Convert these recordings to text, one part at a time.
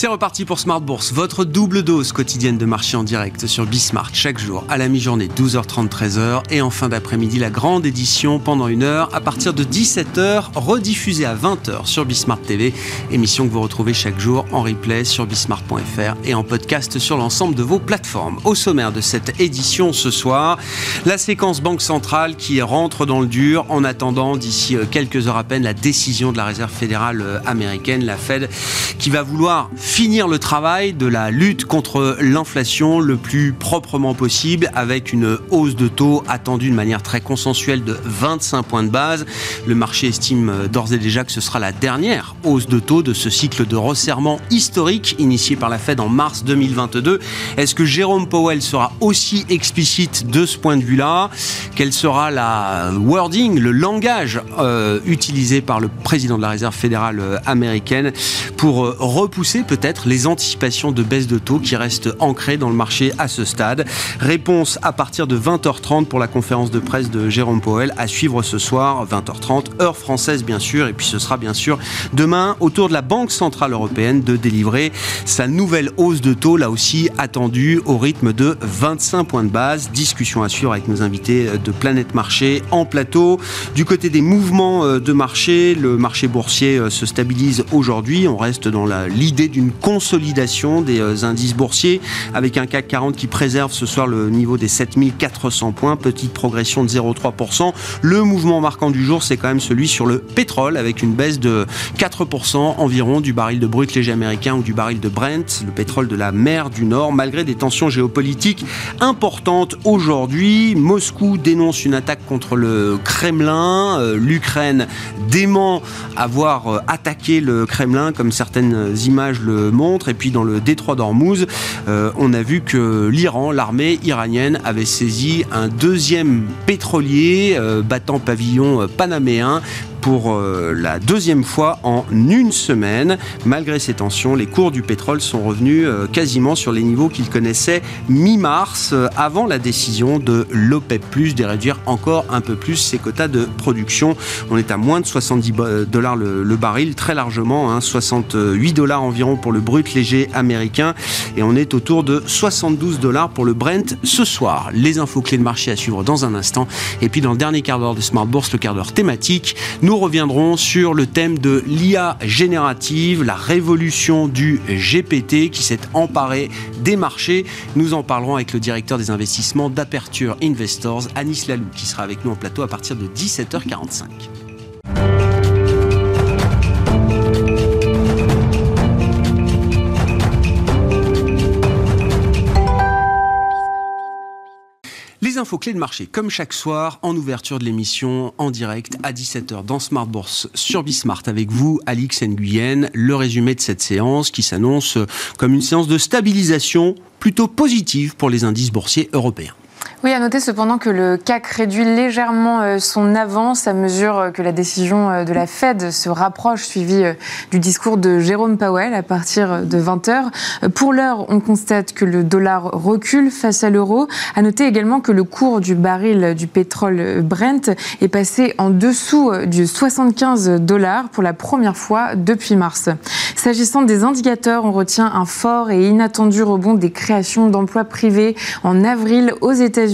C'est reparti pour Smart Bourse, votre double dose quotidienne de marché en direct sur Bismart chaque jour à la mi-journée 12h30 13h et en fin d'après-midi la grande édition pendant une heure à partir de 17h rediffusée à 20h sur Bismart TV, émission que vous retrouvez chaque jour en replay sur bismart.fr et en podcast sur l'ensemble de vos plateformes. Au sommaire de cette édition ce soir, la séquence Banque centrale qui rentre dans le dur en attendant d'ici euh, quelques heures à peine la décision de la Réserve fédérale euh, américaine, la Fed, qui va vouloir finir le travail de la lutte contre l'inflation le plus proprement possible avec une hausse de taux attendue de manière très consensuelle de 25 points de base. Le marché estime d'ores et déjà que ce sera la dernière hausse de taux de ce cycle de resserrement historique initié par la Fed en mars 2022. Est-ce que Jérôme Powell sera aussi explicite de ce point de vue-là? Quel sera la wording, le langage euh, utilisé par le président de la Réserve fédérale euh, américaine pour euh, repousser peut peut-être les anticipations de baisse de taux qui restent ancrées dans le marché à ce stade. Réponse à partir de 20h30 pour la conférence de presse de Jérôme Powell à suivre ce soir, 20h30, heure française bien sûr, et puis ce sera bien sûr demain autour de la Banque Centrale Européenne de délivrer sa nouvelle hausse de taux, là aussi attendue au rythme de 25 points de base. Discussion à suivre avec nos invités de Planète Marché en plateau. Du côté des mouvements euh, de marché, le marché boursier euh, se stabilise aujourd'hui. On reste dans l'idée d'une consolidation des euh, indices boursiers avec un CAC 40 qui préserve ce soir le niveau des 7400 points, petite progression de 0,3%. Le mouvement marquant du jour, c'est quand même celui sur le pétrole avec une baisse de 4% environ du baril de brut léger américain ou du baril de Brent, le pétrole de la mer du Nord, malgré des tensions géopolitiques importantes aujourd'hui. Moscou dénonce une attaque contre le Kremlin. Euh, L'Ukraine dément avoir euh, attaqué le Kremlin, comme certaines images le montre. Et puis dans le détroit d'Ormuz, euh, on a vu que l'Iran, l'armée iranienne, avait saisi un deuxième pétrolier euh, battant pavillon euh, panaméen pour la deuxième fois en une semaine. Malgré ces tensions, les cours du pétrole sont revenus quasiment sur les niveaux qu'ils connaissaient mi-mars, avant la décision de l'OPEP+, de réduire encore un peu plus ses quotas de production. On est à moins de 70 dollars le, baril, très largement, 68 hein, dollars environ pour le brut léger américain, et on est autour de 72 dollars pour le Brent ce soir. Les infos clés de marché à suivre dans un instant, et puis dans le dernier quart d'heure de Smart Bourse, le quart d'heure thématique, nous reviendrons sur le thème de l'IA générative, la révolution du GPT qui s'est emparé des marchés. Nous en parlerons avec le directeur des investissements d'Aperture Investors, Anis Lalou, qui sera avec nous en plateau à partir de 17h45. Infos clés de marché, comme chaque soir, en ouverture de l'émission, en direct, à 17h dans Smart Bourse sur Bismart avec vous, Alix Nguyen, le résumé de cette séance qui s'annonce comme une séance de stabilisation plutôt positive pour les indices boursiers européens. Oui, à noter cependant que le CAC réduit légèrement euh, son avance à mesure euh, que la décision euh, de la Fed se rapproche, suivie du discours de Jérôme Powell à partir de 20h. Pour l'heure, on constate que le dollar recule face à l'euro. À noter également que le cours du baril du pétrole Brent est passé en dessous du 75 dollars pour la première fois depuis mars. S'agissant des indicateurs, on retient un fort et inattendu rebond des créations d'emplois privés en avril aux États-Unis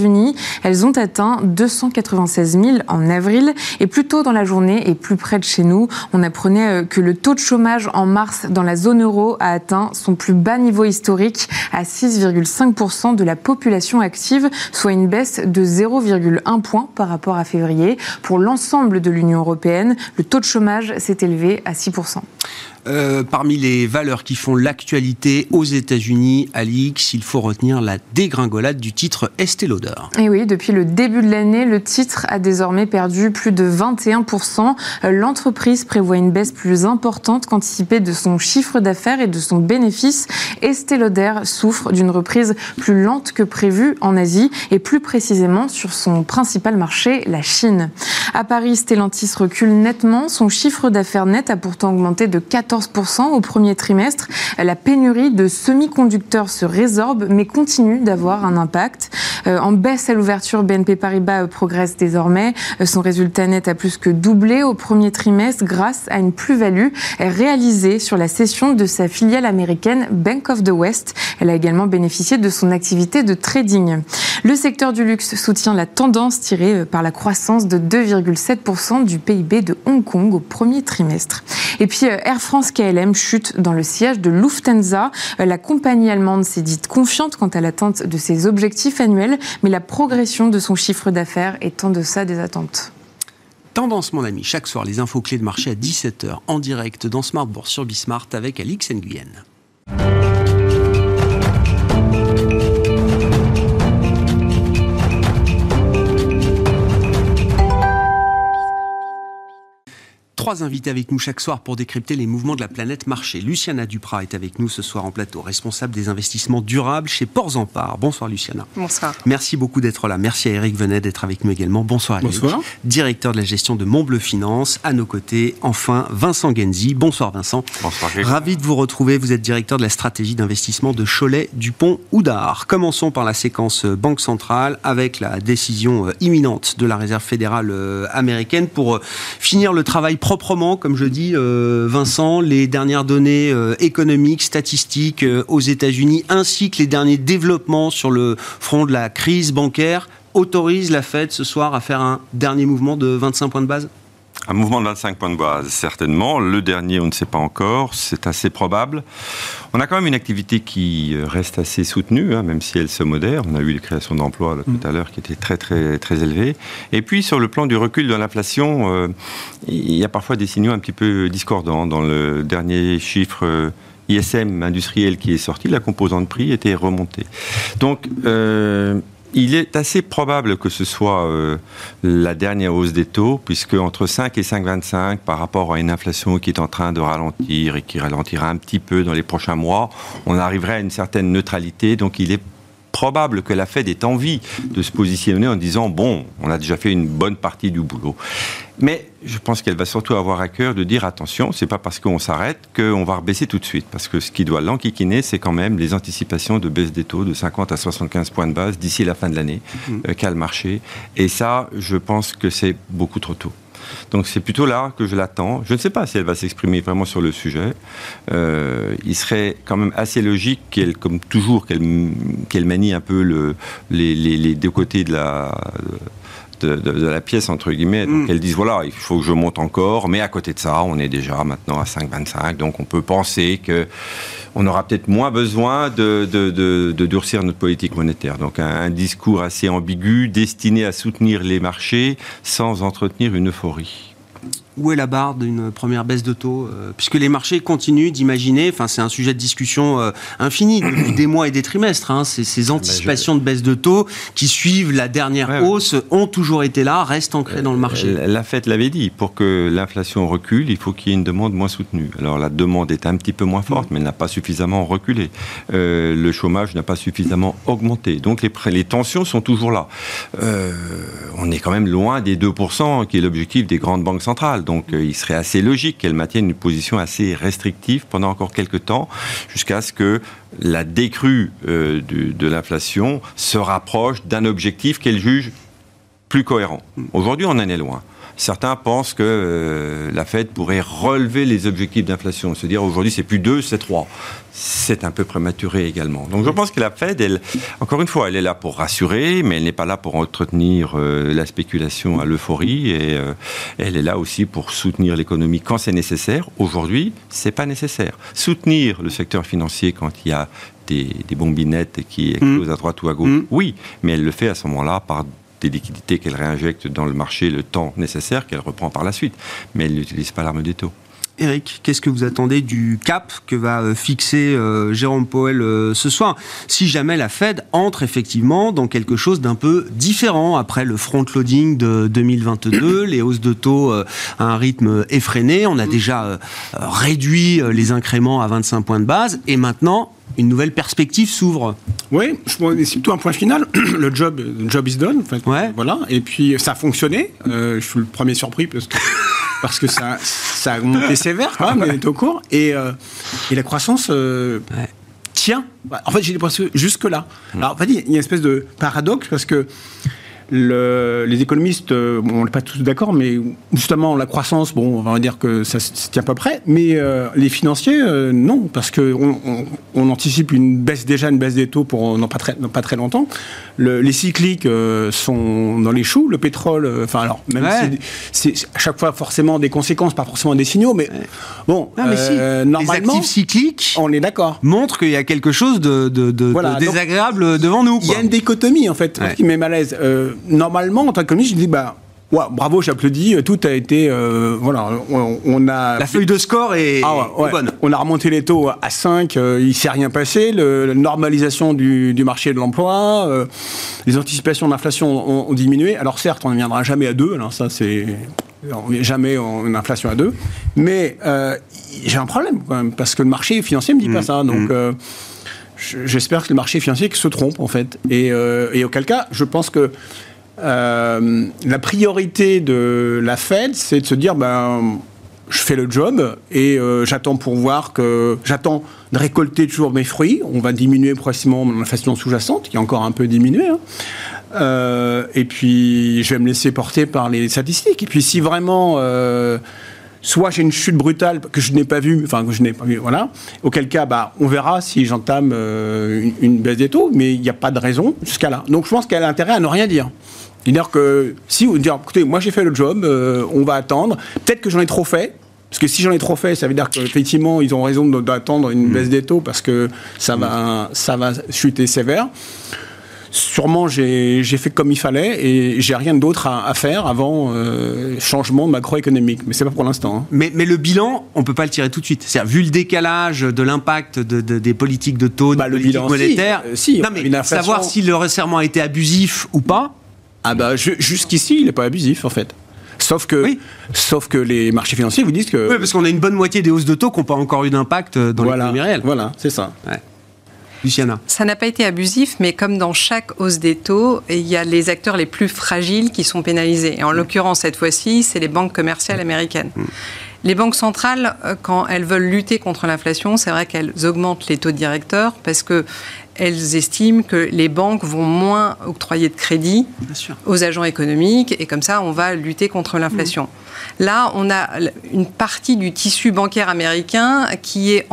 elles ont atteint 296 000 en avril. Et plus tôt dans la journée et plus près de chez nous, on apprenait euh, que le taux de chômage en mars dans la zone euro a atteint son plus bas niveau historique à 6,5% de la population active, soit une baisse de 0,1 point par rapport à février. Pour l'ensemble de l'Union européenne, le taux de chômage s'est élevé à 6%. Euh, parmi les valeurs qui font l'actualité aux États-Unis, Alix, il faut retenir la dégringolade du titre Estée Lauder. Et oui, depuis le début de l'année, le titre a désormais perdu plus de 21%. L'entreprise prévoit une baisse plus importante qu'anticipée de son chiffre d'affaires et de son bénéfice. Estée Lauder souffre d'une reprise plus lente que prévue en Asie et plus précisément sur son principal marché, la Chine. À Paris, Stellantis recule nettement. Son chiffre d'affaires net a pourtant augmenté de 14 14% au premier trimestre. La pénurie de semi-conducteurs se résorbe, mais continue d'avoir un impact. Euh, en baisse à l'ouverture, BNP Paribas progresse désormais. Son résultat net a plus que doublé au premier trimestre grâce à une plus-value réalisée sur la cession de sa filiale américaine Bank of the West. Elle a également bénéficié de son activité de trading. Le secteur du luxe soutient la tendance tirée par la croissance de 2,7% du PIB de Hong Kong au premier trimestre. Et puis euh, Air France KLM chute dans le siège de Lufthansa. Euh, la compagnie allemande s'est dite confiante quant à l'atteinte de ses objectifs annuels, mais la progression de son chiffre d'affaires est en deçà des attentes. Tendance, mon ami, chaque soir, les infos clés de marché à 17h en direct dans Smart Bourse sur Bismart avec Alix Nguyen. Trois invités avec nous chaque soir pour décrypter les mouvements de la planète marché. Luciana Duprat est avec nous ce soir en plateau, responsable des investissements durables chez Ports en Part. Bonsoir Luciana. Bonsoir. Merci beaucoup d'être là. Merci à Eric Venet d'être avec nous également. Bonsoir Eric. Bonsoir. Directeur de la gestion de Montbleu Finance. À nos côtés, enfin, Vincent Genzi. Bonsoir Vincent. Bonsoir. Ravi de vous retrouver. Vous êtes directeur de la stratégie d'investissement de Cholet, Dupont, Oudard. Commençons par la séquence euh, Banque centrale avec la décision euh, imminente de la Réserve fédérale euh, américaine pour finir le travail proprement, comme je dis, euh, Vincent, les dernières données euh, économiques, statistiques euh, aux États-Unis, ainsi que les derniers développements sur le front de la crise bancaire, autorisent la Fed ce soir à faire un dernier mouvement de 25 points de base? Un mouvement de 25 points de base, certainement. Le dernier, on ne sait pas encore. C'est assez probable. On a quand même une activité qui euh, reste assez soutenue, hein, même si elle se modère. On a eu les créations d'emplois tout mm. à l'heure qui étaient très, très, très élevées. Et puis, sur le plan du recul de l'inflation, euh, il y a parfois des signaux un petit peu discordants. Dans le dernier chiffre euh, ISM industriel qui est sorti, la composante prix était remontée. Donc, il est assez probable que ce soit euh, la dernière hausse des taux, puisque entre 5 et 5,25 par rapport à une inflation qui est en train de ralentir et qui ralentira un petit peu dans les prochains mois, on arriverait à une certaine neutralité. Donc il est probable que la Fed ait envie de se positionner en disant bon, on a déjà fait une bonne partie du boulot. Mais je pense qu'elle va surtout avoir à cœur de dire attention, c'est pas parce qu'on s'arrête qu'on va rebaisser tout de suite. Parce que ce qui doit l'enquiquiner, c'est quand même les anticipations de baisse des taux de 50 à 75 points de base d'ici la fin de l'année mmh. euh, qu'a le marché. Et ça, je pense que c'est beaucoup trop tôt. Donc c'est plutôt là que je l'attends. Je ne sais pas si elle va s'exprimer vraiment sur le sujet. Euh, il serait quand même assez logique qu'elle, comme toujours, qu'elle manie un peu le, les, les, deux côtés de la de, la pièce, entre guillemets. Donc, mm. elles disent voilà, il faut que je monte encore, mais à côté de ça, on est déjà maintenant à 5,25. Donc, on peut penser que on aura peut-être moins besoin de, de, durcir notre politique monétaire. Donc, un discours assez ambigu, destiné à soutenir les marchés sans entretenir une euphorie où est la barre d'une première baisse de taux euh, Puisque les marchés continuent d'imaginer, enfin c'est un sujet de discussion euh, infini depuis des mois et des trimestres, hein, ces, ces, anticipations de baisse de taux qui suivent la dernière hausse ont toujours été là, restent ancrées dans le marché. Euh, la Fed l'avait dit, pour que l'inflation recule, il faut qu'il y ait une demande moins soutenue. Alors la demande est un petit peu moins forte, mais elle n'a pas suffisamment reculé. le chômage n'a pas suffisamment augmenté. Donc les, les tensions sont toujours là. on est quand même loin des 2%, qui est l'objectif des grandes banques centrales. Donc il serait assez logique qu'elle maintienne une position assez restrictive pendant encore quelques temps, jusqu'à ce que la décrue euh, de l'inflation se rapproche d'un objectif qu'elle juge plus cohérent. Aujourd'hui, on en est loin. Certains pensent que euh, la Fed pourrait relever les objectifs d'inflation, se dire aujourd'hui c'est plus 2, c'est 3. C'est un peu prématuré également. Donc je pense que la Fed, elle, encore une fois, elle est là pour rassurer, mais elle n'est pas là pour entretenir euh, la spéculation à l'euphorie, et euh, elle est là aussi pour soutenir l'économie quand c'est nécessaire. Aujourd'hui, c'est pas nécessaire. Soutenir le secteur financier quand il y a des, bombinettes qui explosent à droite ou à gauche, mmh. oui, mais elle le fait à ce moment-là par des liquidités qu'elle réinjecte dans le marché le temps nécessaire, qu'elle reprend par la suite. Mais elle n'utilise pas l'arme des taux. Eric, qu'est-ce que vous attendez du cap que va euh, fixer euh, Jérôme Powell euh, ce soir? Si jamais la Fed entre effectivement dans quelque chose d'un peu différent après le front-loading de 2022, les hausses de taux à un rythme effréné, on a déjà réduit les incréments à 25 points de base et maintenant une nouvelle perspective s'ouvre. Oui, c'est plutôt un point final. le job, job is done. En fait. Voilà. Et puis ça a fonctionné. je suis le premier surpris parce que parce que ça, ça a monté sévère quand même, les taux courts, et, euh, et la croissance euh, tient. En fait, j'ai l'impression jusque-là. Alors, en fait, il y a une espèce de paradoxe, parce que le- les économistes, euh, bon, on n'est pas tous d'accord, mais justement la croissance, bon, on va dire que ça se tient pas près, mais euh, les financiers, euh, non, parce qu'on on, on anticipe une baisse déjà, une baisse des taux pour dans pas très, dans pas très longtemps. Le- les cycliques euh, sont dans les choux, le pétrole, enfin alors, même Ouais. si c'est à chaque fois forcément des conséquences, pas forcément des signaux, mais bon, Non, mais si. Les normalement, actifs cycliques on est d'accord. montrent qu'il y a quelque chose de, de- de- Voilà, de donc- désagréable devant nous. Il y a une dichotomie, en fait, Ouais. qui met mal à l'aise. Normalement, en tant qu'économiste, je dis, bah, bravo, j'applaudis, tout a été. euh, voilà, on, on a. La feuille de score est, Ah ouais, est ouais. bonne. On a remonté les taux à 5, euh, il ne s'est rien passé, le- la normalisation du, du marché de l'emploi, euh, les anticipations d'inflation ont, ont diminué. Alors certes, on ne viendra jamais à 2, alors ça c'est... Jamais en une inflation à 2, mais euh, j'ai un problème quand même, parce que le marché financier ne me dit pas Mmh. ça. Donc je- j'espère que le marché financier se trompe en fait. Et, euh, et auquel cas, je pense que euh, la priorité de la Fed, c'est de se dire, ben, je fais le job et euh, j'attends pour voir que j'attends de récolter toujours mes fruits. On va diminuer progressivement l'inflation sous-jacente, qui a encore un peu diminué. hein. Euh, et puis, je vais me laisser porter par les statistiques. Et puis, si vraiment, soit j'ai une chute brutale que je n'ai pas vue, enfin que je n'ai pas vue, voilà. Auquel cas, bah, on verra si j'entame euh, une, une baisse des taux, mais il n'y a pas de raison jusqu'à là. Donc, je pense qu'elle a intérêt à ne rien dire. C'est-à-dire que si vous dire, écoutez, moi j'ai fait le job, euh, on va attendre. Peut-être que j'en ai trop fait. Parce que si j'en ai trop fait, ça veut dire qu'effectivement, ils ont raison d'attendre une baisse des taux parce que ça va, ça va chuter sévère. Sûrement, j'ai fait comme il fallait et j'ai rien d'autre à, à faire avant euh, changement macroéconomique. Mais c'est pas pour l'instant. hein. Mais, mais le bilan, on peut pas le tirer tout de suite. C'est-à-dire, vu le décalage de l'impact de, de- des politiques de taux, Bah, des politiques bilan, si. monétaires, Euh, si, non, mais inflation- savoir si le resserrement a été abusif ou pas, Ah bah ju- jusqu'ici, il n'est pas abusif en fait. Sauf que, Oui. sauf que les marchés financiers vous disent que oui, parce qu'on a une bonne moitié des hausses de taux qui n'ont pas encore eu d'impact dans voilà, l'économie réelle. voilà, c'est ça. Luciana. Ça n'a pas été abusif, mais comme dans chaque hausse des taux, il y a les acteurs les plus fragiles qui sont pénalisés. Et en l'occurrence, cette fois-ci, c'est les banques commerciales américaines. Les banques centrales, euh, quand elles veulent lutter contre l'inflation, c'est vrai qu'elles augmentent les taux directeurs parce que elles estiment que les banques vont moins octroyer de crédit aux agents économiques et comme ça on va lutter contre l'inflation. Là, on a une partie du tissu bancaire américain qui est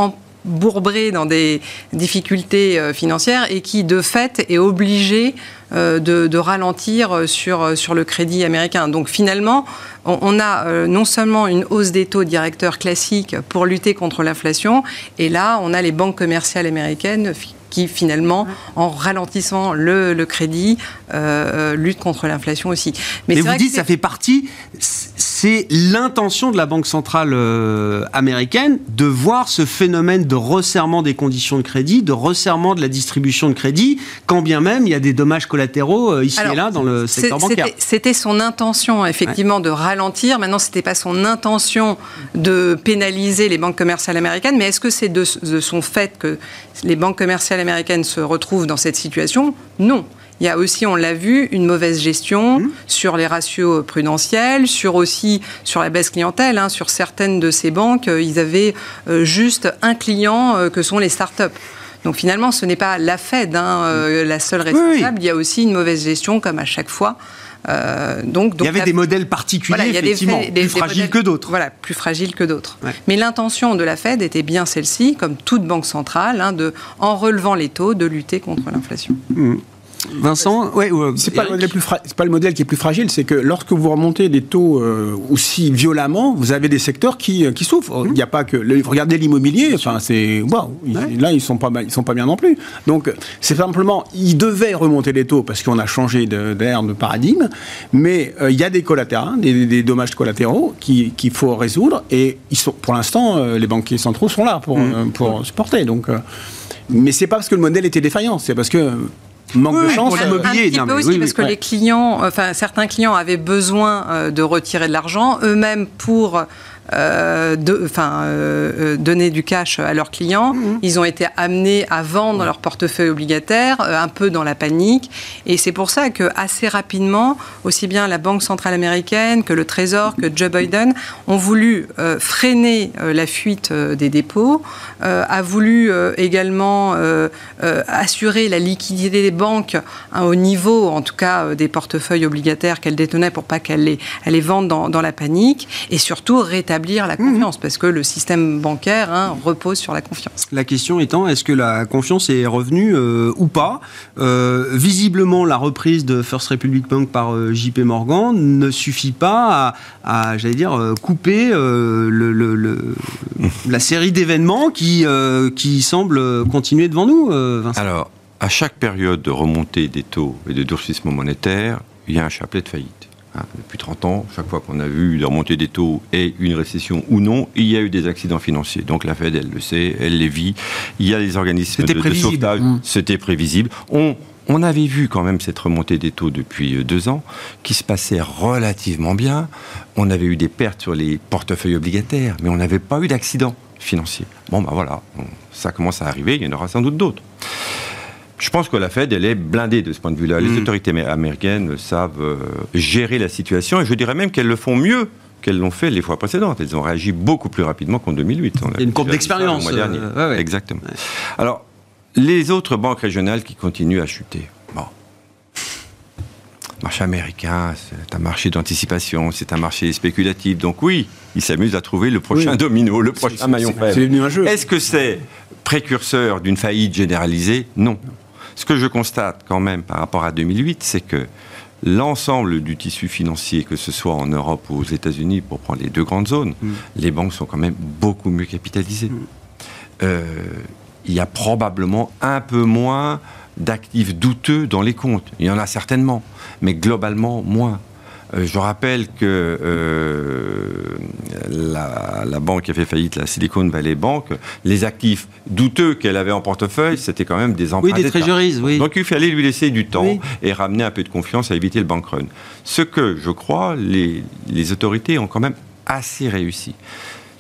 embourbré dans des difficultés euh, financières et qui de fait est obligé euh, de, de ralentir euh, sur, sur le crédit américain. Donc finalement, on, on a non seulement une hausse des taux directeurs classiques pour lutter contre l'inflation, et là on a les banques commerciales américaines qui finalement, en ralentissant le, le crédit, euh, luttent contre l'inflation aussi. Mais, vous que dites, c'est- ça fait partie, c'est l'intention de la Banque centrale euh, américaine de voir ce phénomène de resserrement des conditions de crédit, de resserrement de la distribution de crédit, quand bien même il y a des dommages collatéraux euh, ici Alors, et là dans le secteur bancaire. c'était- son intention, effectivement, de ralentir. Maintenant, c'était pas son intention de pénaliser les banques commerciales américaines. Mais est-ce que c'est de, de son fait que les banques commerciales américaines se retrouvent dans cette situation? Non. Il y a aussi, on l'a vu, une mauvaise gestion Mmh. sur les ratios prudentiels, sur aussi sur la baisse clientèle. hein. sur certaines de ces banques, euh, ils avaient euh, juste un client euh, que sont les startups. Donc finalement, ce n'est pas la Fed hein, euh, la seule oui. responsable. Il y a aussi une mauvaise gestion, comme à chaque fois. Euh, donc, il y avait la- des modèles particuliers, voilà, des effectivement, des- plus fragiles modèles- que d'autres. Voilà, plus fragiles que d'autres. Ouais. Mais l'intention de la Fed était bien celle-ci, comme toute banque centrale, hein, de, en relevant les taux, de lutter contre l'inflation. Vincent, ouais, ouais, C'est pas, fra- pas le modèle qui est plus fragile, c'est que lorsque vous remontez des taux euh, aussi violemment, vous avez des secteurs qui, euh, qui souffrent. Il n'y a pas que. le- regardez l'immobilier, enfin, c'est. Ouais. Là, ils sont, pas mal- ils sont pas bien non plus. Donc, c'est simplement. Ils devaient remonter les taux parce qu'on a changé d'air, de, paradigme, mais euh, il y a des collatéraux, des, des dommages collatéraux qui- qu'il faut résoudre, et ils sont, pour l'instant, euh, les banquiers centraux sont là pour, euh, pour supporter. Donc, euh, mais c'est pas parce que le modèle était défaillant, c'est parce que. Euh, Manque Oui, de chance. pour euh, l'immobilier. Un petit non, peu aussi, oui, parce oui, que ouais. les clients, enfin, certains clients avaient besoin euh, de retirer de l'argent eux-mêmes pour euh, de, enfin, donner du cash à leurs clients. Mmh. Ils ont été amenés à vendre leur portefeuille obligataire, un peu dans la panique. Et c'est pour ça que assez rapidement, aussi bien la Banque centrale américaine que le Trésor, que Joe Biden ont voulu freiner la fuite des dépôts, a voulu également assurer la liquidité des banques hein, au niveau, en tout cas, des portefeuilles obligataires qu'elles détenaient pour pas qu'elles les, les vendent dans, la panique et surtout rétablir la confiance parce que le système bancaire hein, repose sur la confiance. La question étant, est-ce que la confiance est revenue euh, ou pas? Euh, Visiblement, la reprise de First Republic Bank par euh, JP Morgan ne suffit pas à, j'allais dire, couper le, la série d'événements qui, qui semblent continuer devant nous, Vincent. Alors, à chaque période de remontée des taux et de durcissement monétaire, il y a un chapelet de faillite. Hein, depuis 30 ans, chaque fois qu'on a vu la remontée des taux et une récession ou non, il y a eu des accidents financiers. Donc la Fed, elle le sait, elle les vit. Il y a les organismes de, sauvetage. Mmh. C'était prévisible. On, on avait vu quand même cette remontée des taux depuis euh, deux ans, qui se passait relativement bien. On avait eu des pertes sur les portefeuilles obligataires, mais on n'avait pas eu d'accident financier. Bon, ben voilà, ça commence à arriver, il y en aura sans doute d'autres. Je pense que la Fed, elle est blindée de ce point de vue-là. Les mm. autorités américaines savent euh, gérer la situation et je dirais même qu'elles le font mieux qu'elles l'ont fait les fois précédentes. Elles ont réagi beaucoup plus rapidement qu'en 2008. Il y a une courbe d'expérience. Euh, Exactement. Alors, les autres banques régionales qui continuent à chuter. Bon. Le marché américain, c'est un marché d'anticipation, c'est un marché spéculatif. Donc oui, ils s'amusent à trouver le prochain domino, le prochain maillon faible. Est-ce que c'est précurseur d'une faillite généralisée? Non. Ce que je constate quand même par rapport à 2008, c'est que l'ensemble du tissu financier, que ce soit en Europe ou aux États-Unis, pour prendre les deux grandes zones, mm. les banques sont quand même beaucoup mieux capitalisées. Mm. Euh, il y a probablement un peu moins d'actifs douteux dans les comptes. Il y en a certainement, mais globalement moins. Euh, je rappelle que euh, la, banque qui a fait faillite, la Silicon Valley Bank, les actifs douteux qu'elle avait en portefeuille, c'était quand même des emprunts. Oui, des treasuries, oui. Donc il fallait lui laisser du temps et ramener un peu de confiance à éviter le bank run. Ce que, je crois, les, les autorités ont quand même assez réussi.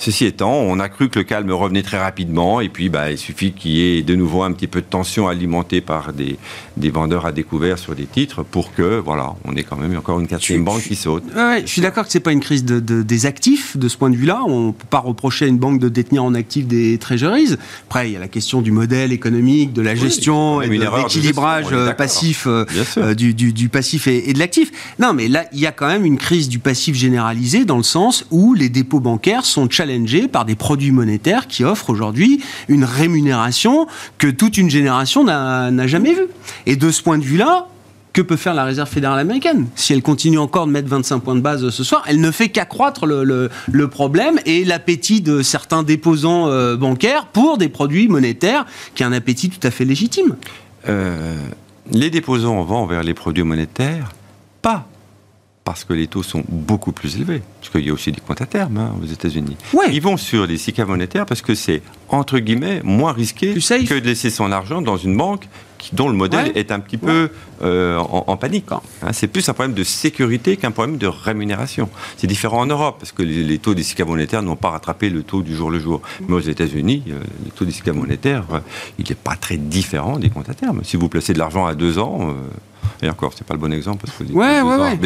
Ceci étant, on a cru que le calme revenait très rapidement, et puis bah, il suffit qu'il y ait de nouveau un petit peu de tension alimentée par des, des vendeurs à découvert sur des titres pour que, voilà, on ait quand même encore une quatrième banque qui saute. je suis d'accord que ce n'est pas une crise de, des actifs de ce point de vue-là. On ne peut pas reprocher à une banque de détenir en actifs des treasuries. Après, il y a la question du modèle économique, de la gestion et de l'équilibrage euh, passif euh, euh, du, du, passif et, et de l'actif. Non, mais là, il y a quand même une crise du passif généralisé dans le sens où les dépôts bancaires sont challengés par des produits monétaires qui offrent aujourd'hui une rémunération que toute une génération n'a jamais vue. Et de ce point de vue-là, que peut faire la Réserve fédérale américaine? Si elle continue encore de mettre 25 points de base ce soir, elle ne fait qu'accroître le, problème et l'appétit de certains déposants euh, bancaires pour des produits monétaires, qui est un appétit tout à fait légitime. Euh, les déposants vont vers les produits monétaires, pas parce que les taux sont beaucoup plus élevés. Parce qu'il y a aussi des comptes à terme hein, aux États-Unis. Ils vont sur les SICA monétaires parce que c'est, entre guillemets, moins risqué que de laisser son argent dans une banque dont le modèle est un petit peu euh, en, panique. Hein, c'est plus un problème de sécurité qu'un problème de rémunération. C'est différent en Europe, parce que les, taux des SICA monétaires n'ont pas rattrapé le taux du jour le jour. Mais aux États-Unis, euh, le taux des SICA monétaires, euh, il n'est pas très différent des comptes à terme. Si vous placez de l'argent à deux ans, et encore, c'est pas le bon exemple parce que les ouais, ouais, ouais.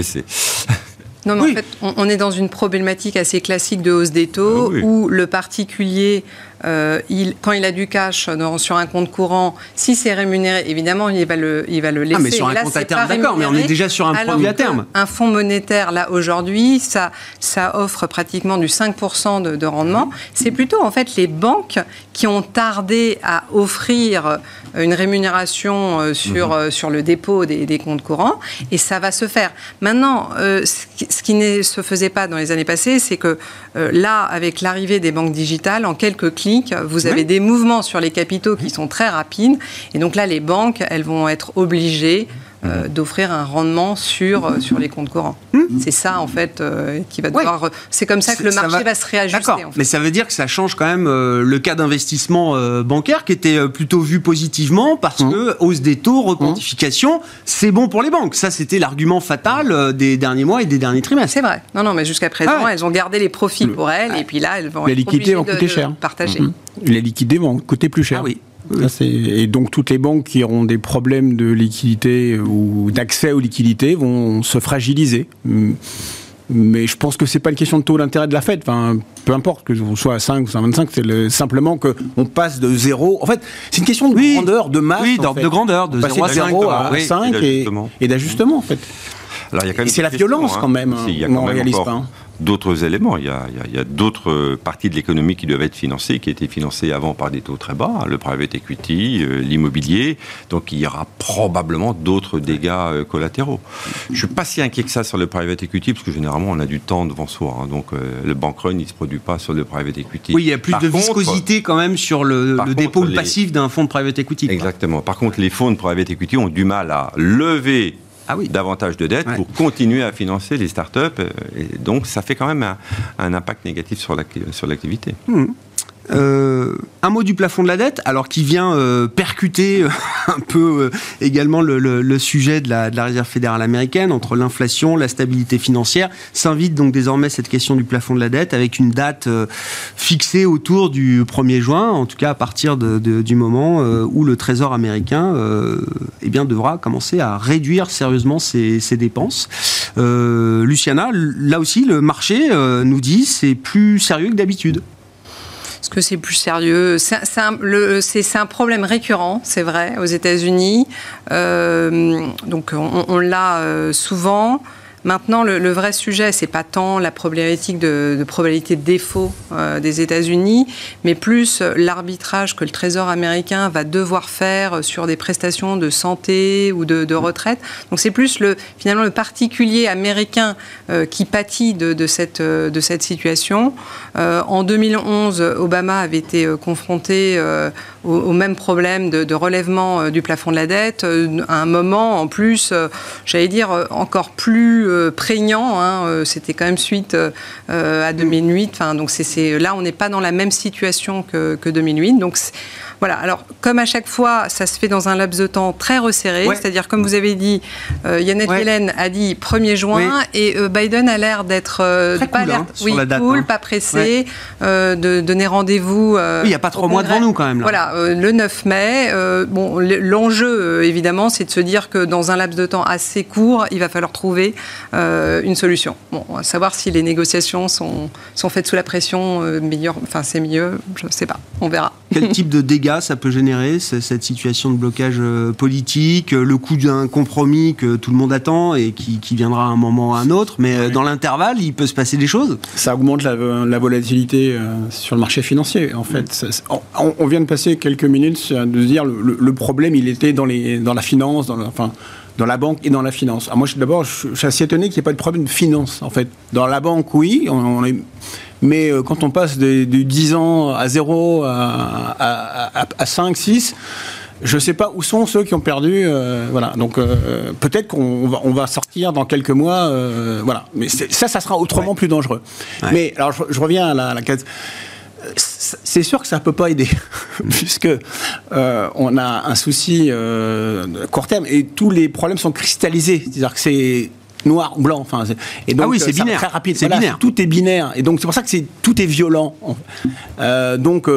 Non, mais en fait, on, est dans une problématique assez classique de hausse des taux ah où le particulier euh, il, quand il a du cash sur un compte courant, si c'est rémunéré, évidemment, il va le, il va le laisser. Ah, mais sur un compte à terme, d'accord, mais on est déjà sur un produit à terme. Un fonds monétaire, là, aujourd'hui, ça, ça offre pratiquement du 5% de, rendement. C'est plutôt, en fait, les banques qui ont tardé à offrir une rémunération euh, sur, mhm. euh, sur le dépôt des, comptes courants, et ça va se faire. Maintenant, ce qui ne se faisait pas dans les années passées, c'est que là, avec l'arrivée des banques digitales, en quelques clics, vous avez des mouvements sur les capitaux qui sont très rapides. Et donc là, les banques, elles vont être obligées euh, d'offrir un rendement sur, euh, sur les comptes courants. Hmm. C'est ça, en fait, euh, qui va devoir. C'est comme ça que le marché va- va... se réajuster. En fait. mais ça veut dire que ça change quand même euh, le cas d'investissement euh, bancaire qui était plutôt vu positivement parce Mmh. que hausse des taux, requantification, c'est bon pour les banques. Ça, c'était l'argument fatal euh, des derniers mois et des derniers trimestres. C'est vrai. Non, non, mais jusqu'à présent, Ah ouais. elles ont gardé les profits pour elles, et puis là, elles vont Les être vont de- coûter de cher. partager. Mhm. Les liquidités vont coûter plus cher. Ah oui. Ça, c'est- et donc toutes les banques qui auront des problèmes de liquidité ou d'accès aux liquidités vont se fragiliser. Hum, Mais je pense que c'est pas une question de taux d'intérêt de la Fed. Enfin, peu importe que on soit à 5 ou à 25, c'est le- simplement que on passe de zéro. En fait, c'est une question de Oui. grandeur, de masse. Oui, en fait. de grandeur, de On passe 0 à 5. 0 à oui. 5 Et et, d'ajustement. et d'ajustement en fait. Alors, il y a quand même Et c'est la violence, quand même, Si, il y a on même réalise encore pas, hein. D'autres éléments. Il y a, d'autres parties de l'économie qui doivent être financées, qui étaient financées avant par des taux très bas, le private equity, euh, l'immobilier. Donc il y aura probablement d'autres dégâts euh, collatéraux. Je ne suis pas si inquiet que ça sur le private equity, parce que généralement on a du temps devant soi. hein. donc euh, le bank run, il ne se produit pas sur le private equity. Oui, il y a plus Par de contre, viscosité quand même sur le, contre, dépôt les- passif d'un fonds de private equity. Exactement. Par contre, les fonds de private equity ont du mal à lever Ah oui. davantage de dettes Ouais. pour continuer à financer les startups. euh, Et donc, ça fait quand même un, un impact négatif sur l'acti- sur l'activité. Euh, un mot du plafond de la dette, alors qui vient euh, percuter euh, un peu également le, sujet de la, de la Réserve fédérale américaine entre l'inflation, la stabilité financière. S'invite donc désormais cette question du plafond de la dette avec une date fixée autour du 1er juin, en tout cas à partir du moment où le Trésor américain eh bien, devra commencer à réduire sérieusement ses, ses dépenses. Luciana, là aussi, le marché nous dit c'est plus sérieux que d'habitude. Est-ce que c'est plus sérieux C'est un, problème récurrent, c'est vrai, aux États-Unis. Euh, donc on, on l'a euh, souvent. Maintenant, le, le vrai sujet, c'est pas tant la problématique de, de probabilité de défaut euh, des États-Unis, mais plus euh, l'arbitrage que le Trésor américain va devoir faire sur des prestations de santé ou de, de retraite. Donc c'est plus le finalement le particulier américain euh, qui pâtit de, de cette euh, de cette situation. Euh, en 2011, Obama avait été euh, confronté euh, au, au même problème de, de relèvement euh, du plafond de la dette, euh, à un moment en plus, euh, j'allais dire, encore plus prégnant. hein, C'était quand même suite à 2008. Enfin, donc c'est- là, on n'est pas dans la même situation que, que 2008. Donc voilà. Alors, comme à chaque fois, ça se fait dans un laps de temps très resserré, Ouais. c'est-à-dire, comme vous avez dit, euh, Yannette Ouais. Yellen a dit 1er juin et euh, Biden a l'air d'être euh, pas cool, l'air- hein, sur oui, la date, cool, hein. pas pressé, euh, de donner rendez-vous. euh, Oui, il y a pas trois mois devant nous, quand même, là. Voilà, le 9 mai. bon, l'enjeu, évidemment, c'est de se dire que dans un laps de temps assez court, il va falloir trouver une solution. Bon, on va savoir si les négociations sont, sont faites sous la pression, meilleur, enfin c'est mieux, je ne sais pas, on verra. Quel type de dégâts ça peut générer, cette situation de blocage euh, politique, euh, le coût d'un compromis que tout le monde attend et qui, qui viendra à un moment ou à un autre, mais euh, dans l'intervalle, il peut se passer des choses? Ça augmente la, la volatilité sur le marché financier. En fait, Ça- ça- on, on vient de passer quelques minutes de se dire le, le- le problème, il était dans, les, dans la finance, dans, le- enfin, dans la banque et dans la finance. Alors moi, je- d'abord, je, je suis assez étonné qu'il n'y ait pas de problème de finance. En fait, dans la banque, oui, on, on est- mais euh, quand on passe de, de 10 ans à 0 à, à, à, à 5, 6, je ne sais pas où sont ceux qui ont perdu. euh, voilà. Donc euh, peut-être qu'on va, on va sortir dans quelques mois. euh, voilà. Mais ça, ça sera autrement plus dangereux. Ouais. Mais alors, je, je reviens à la, à la C'est sûr que ça ne peut pas aider, puisque euh, on a un souci euh, de court terme et tous les problèmes sont cristallisés. C'est-à-dire que c'est noir ou blanc. Enfin, et donc, Ah oui, euh, c'est binaire. Très rapide. C'est Voilà, binaire. Tout est binaire. Et donc, c'est pour ça que c'est tout est violent. Euh, donc,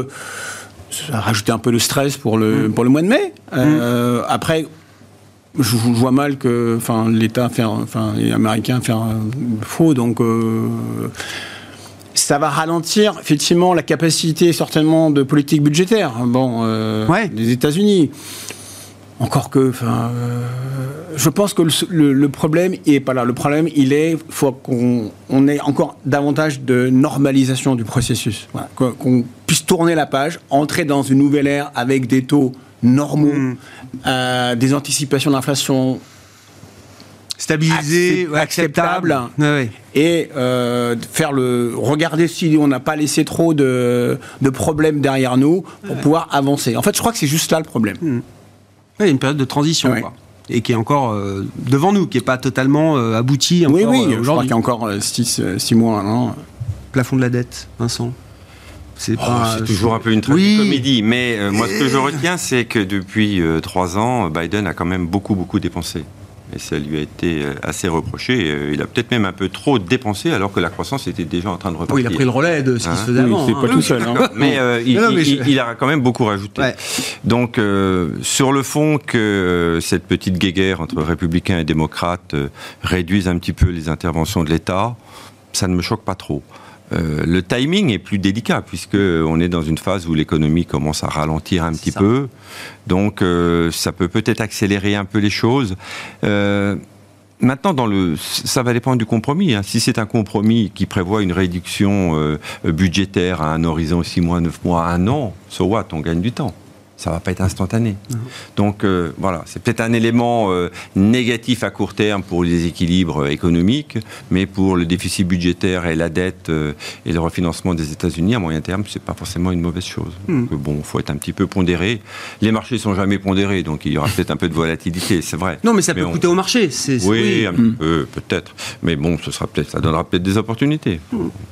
ça a rajouté un peu de stress pour le, pour le mois de mai. Euh, Après, je, vois mal que enfin, l'État, enfin, les Américains faire faux. Donc, ça va ralentir effectivement la capacité certainement de politique budgétaire. Bon, euh, Ouais. des États-Unis. Encore que, enfin, euh, je pense que le, le- le problème il est pas là. Le problème, il est, faut qu'on on ait encore davantage de normalisation du processus. Voilà. Qu'on puisse tourner la page, entrer dans une nouvelle ère avec des taux normaux, Mm. euh, des anticipations d'inflation Stabilisé, Accep- acceptable. acceptable. Ouais, ouais. et euh, faire le regarder si on n'a pas laissé trop de, de problèmes derrière nous pour pouvoir avancer. En fait, je crois que c'est juste là le problème. Ouais, il y a une période de transition. Ouais. quoi. et qui est encore euh, devant nous, qui n'est pas totalement euh, abouti Oui, encore, oui, euh, je crois qu'il y a encore 6 mois, non Plafond de la dette, Vincent. C'est Oh, toujours un peu une Oui. comédie, mais euh, moi ce que je retiens, c'est que depuis euh, trois ans, Biden a quand même beaucoup beaucoup dépensé. Et ça lui a été euh, assez reproché. Euh, Il a peut-être même un peu trop dépensé alors que la croissance était déjà en train de repartir. Oui, il a pris le relais de ce qui Hein se faisait Oui, avant. c'est hein. pas tout seul. hein. Mais euh, il, Non, mais il- je- il a quand même beaucoup rajouté. Ouais. Donc, euh, sur le fond, que euh, cette petite guéguerre entre républicains et démocrates euh, réduise un petit peu les interventions de l'État, ça ne me choque pas trop. Euh, le timing est plus délicat puisque on est dans une phase où l'économie commence à ralentir un petit ça. peu, donc euh, ça peut peut-être accélérer un peu les choses. Euh, Maintenant, dans le, ça va dépendre du compromis. hein. Si c'est un compromis qui prévoit une réduction budgétaire à un horizon 6 mois, 9 mois, 1 an, so what, on gagne du temps. Ça va pas être instantané. Donc euh, voilà, c'est peut-être un élément euh, négatif à court terme pour les équilibres économiques, mais pour le déficit budgétaire et la dette euh, et le refinancement des États-Unis à moyen terme, c'est pas forcément une mauvaise chose. Hmm. Donc, bon, faut être un petit peu pondéré. Les marchés sont jamais pondérés, donc il y aura peut-être un peu de volatilité, c'est vrai. Non, mais ça peut on- coûter au marché. C'est, c'est- oui, un peu, peut-être. Mais bon, ce sera peut-être, ça donnera peut-être des opportunités.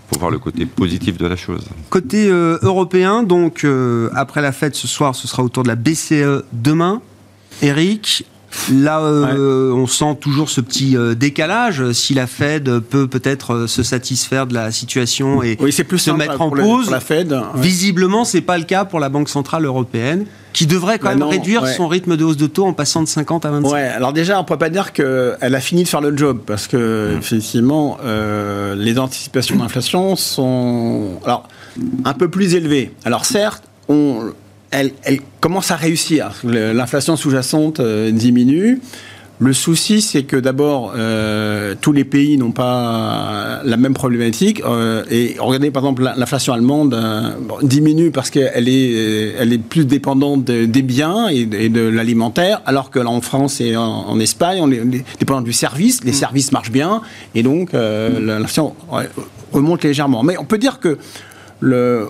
Pour voir le côté positif de la chose. Côté européen, donc après la fête ce soir, ce sera autour de la BCE demain. Eric, là, euh, on sent toujours ce petit euh, décalage. Si la Fed peut peut-être euh, se satisfaire de la situation et Oui, c'est plus se mettre en pause. la Fed. ouais. Visiblement, c'est pas le cas pour la Banque centrale européenne, qui devrait quand Bah même non, réduire ouais. son rythme de hausse de taux en passant de 50 à 25. Ouais, alors déjà, on peut pas dire qu'elle a fini de faire le job, parce que, Mm. effectivement, les anticipations d'inflation sont alors, un peu plus élevées. Alors certes, on, elle, elle commence à réussir. L'inflation sous-jacente euh, diminue. Le souci, c'est que d'abord, euh, tous les pays n'ont pas la même problématique. Euh, et regardez, par exemple, la- l'inflation allemande euh, diminue parce qu'elle est, elle est plus dépendante de- des biens et de, l'alimentaire, alors que là, en France et en, en Espagne, on est, on est dépendant du service. Les services marchent bien, et donc euh, l'inflation remonte légèrement. Mais on peut dire que le,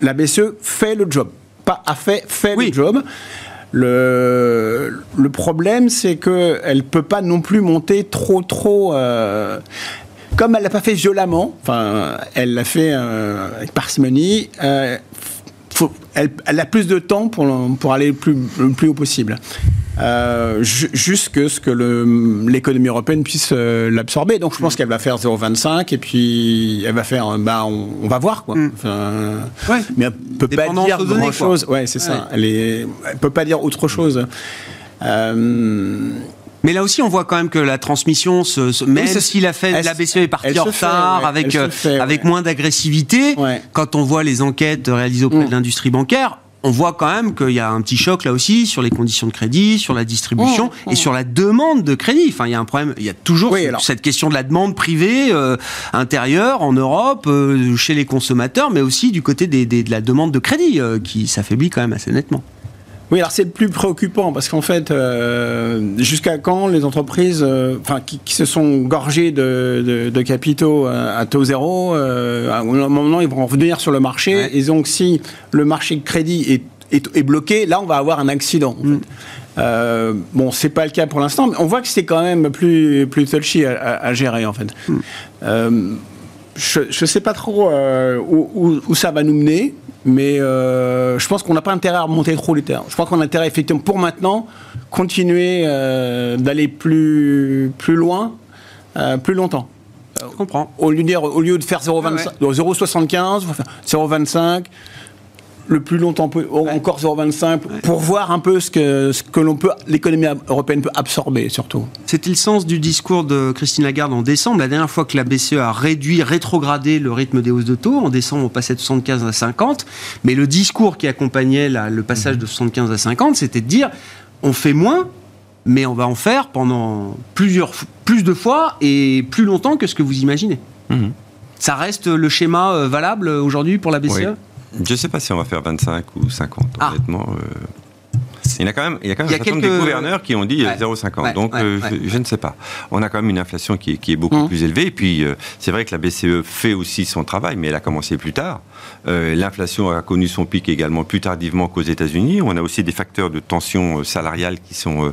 la BCE fait le job. Pas a fait, fait Oui. le job. Le, le problème, c'est qu'elle ne peut pas non plus monter trop, trop. euh, comme elle l'a pas fait violemment, enfin, elle l'a fait euh, avec parcimonie, euh, faut- elle, elle a plus de temps pour, pour aller le plus, le plus haut possible. Euh, ju- juste que ce que l'économie européenne puisse euh, l'absorber. Donc je pense qu'elle va faire 0,25 et puis elle va faire, bah, on, on va voir quoi. Enfin, Ouais. mais elle peut pas dire aux données, chose. Ouais, c'est Ouais. ça. Elle est, elle peut pas dire autre chose. Euh, Mais là aussi, on voit quand même que la transmission, se, se- même c'est- si la, Fed, elle la BCE est partie en fait, retard, ouais, avec, euh, fait, avec ouais. moins d'agressivité, Ouais. quand on voit les enquêtes réalisées auprès Mm. de l'industrie bancaire, on voit quand même qu'il y a un petit choc là aussi sur les conditions de crédit, sur la distribution Mm, et mm. sur la demande de crédit. Enfin, il y a un problème, il y a toujours Oui, ce- alors. cette question de la demande privée euh, intérieure en Europe, euh, chez les consommateurs, mais aussi du côté des- des- de la demande de crédit euh, qui s'affaiblit quand même assez nettement. Oui, alors c'est le plus préoccupant parce qu'en fait, euh, jusqu'à quand les entreprises, euh, enfin, qui, qui se sont gorgées de, de- de capitaux euh, à taux zéro, euh, à un moment ils vont revenir sur le marché. Ouais. Et donc, si le marché de crédit est, bloqué, là, on va avoir un accident. en fait. Euh, bon, c'est pas le cas pour l'instant, mais on voit que c'est quand même plus plus touchy à, à- à gérer en fait. Euh, je ne sais pas trop euh, où, où- où ça va nous mener, mais euh, je pense qu'on n'a pas intérêt à remonter trop les terres. Je pense qu'on a intérêt, effectivement, pour maintenant, continuer euh, d'aller plus, plus loin, euh, plus longtemps. Je comprends. Au lieu de, au lieu de faire 0,25 Ah ouais. 0,75, faut faire 0,25, le plus longtemps, encore 0,25, pour voir un peu ce que, ce que l'on peut, l'économie européenne peut absorber, surtout. C'était le sens du discours de Christine Lagarde en décembre, la dernière fois que la BCE a réduit, rétrogradé le rythme des hausses de taux. En décembre, on passait de 75 à 50. Mais le discours qui accompagnait la- le passage de 75 à 50, c'était de dire on fait moins, mais on va en faire pendant plusieurs, plus de fois et plus longtemps que ce que vous imaginez. Mhm. Ça reste le schéma euh, valable aujourd'hui pour la BCE Oui. Je ne sais pas si on va faire 25 ou 50, Ah. honnêtement. euh, Il y a quand même, il y a quand même un certain nombre de gouverneurs qui ont dit 0,50. Donc, je, ne sais pas. On a quand même une inflation qui est, beaucoup mmh. plus élevée. Et puis, c'est vrai que la BCE fait aussi son travail, mais elle a commencé plus tard. L'inflation a connu son pic également plus tardivement qu'aux États-Unis. On a aussi des facteurs de tension salariale qui sont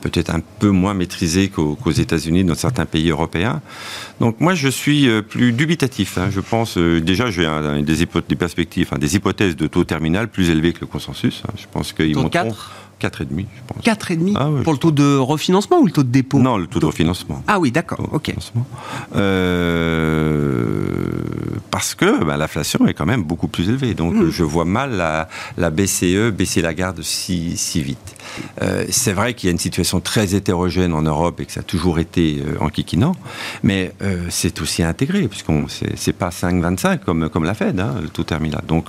peut-être un peu moins maîtrisés qu'aux États-Unis dans certains pays européens. Donc moi, je suis euh, plus dubitatif. Hein. Je pense euh, déjà, j'ai des, des, perspectives, des hypothèses de taux terminal plus élevées que le consensus. Hein. Je pense qu'ils monteront. 4 4,5, je pense. 4,5 ah Pour le taux de refinancement ou le taux de dépôt? Non, le taux, de refinancement. Ah oui, d'accord, ok. Euh, parce que bah, l'inflation est quand même beaucoup plus élevée. Donc hmm. je vois mal la, la, BCE baisser la garde si, si vite. Euh, c'est vrai qu'il y a une situation très hétérogène en Europe et que ça a toujours été euh, en kikinant, mais euh, c'est aussi intégré, puisqu'on c'est pas 5,25 comme, comme la Fed, hein, le taux terminal. Donc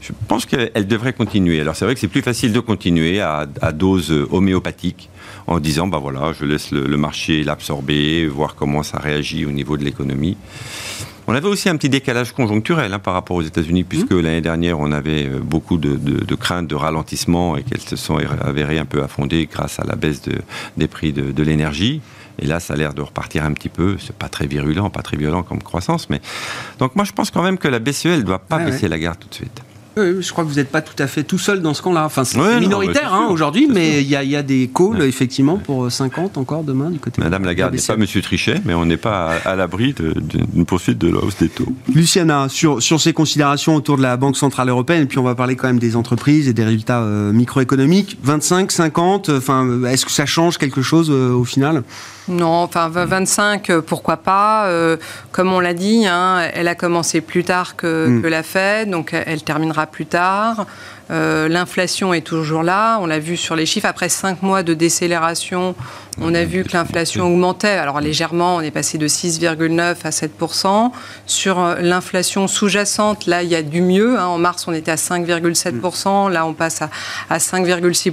je pense qu'elle devrait continuer. Alors c'est vrai que c'est plus facile de continuer à, dose homéopathique en disant bah voilà, je laisse le marché l'absorber, voir comment ça réagit au niveau de l'économie. On avait aussi un petit décalage conjoncturel hein, par rapport aux États-Unis, puisque mmh. l'année dernière, on avait euh, beaucoup de, craintes de ralentissement et qu'elles se sont avérées un peu affondées grâce à la baisse des prix de, l'énergie. Et là, ça a l'air de repartir un petit peu. C'est pas très virulent, pas très violent comme croissance, mais donc moi, je pense quand même que la BCE, elle doit pas baisser la garde tout de suite je crois que vous n'êtes pas tout à fait tout seul dans ce camp-là. Enfin, c'est minoritaire hein, aujourd'hui, mais il y, a des calls, effectivement, pour 50 encore demain du côté Madame Lagarde n'est pas M. Trichet, mais on n'est pas à, l'abri d'une poursuite de la hausse des taux. Luciana, sur, sur ces considérations autour de la Banque Centrale Européenne, et puis on va parler quand même des entreprises et des résultats euh, microéconomiques, 25, 50, enfin, est-ce que ça change quelque chose euh, au final? Non, enfin 25, euh, pourquoi pas. Euh, comme on l'a dit, hein, elle a commencé plus tard que, mm. la Fed, donc elle terminera plus tard. Euh, l'inflation est toujours là, on l'a vu sur les chiffres. Après cinq mois de décélération, on a vu que l'inflation augmentait. Alors légèrement, on est passé de 6,9 à 7% Sur l'inflation sous-jacente, là, il y a du mieux. Hein. En mars, on était à 5,7 Là, on passe à, à 5,6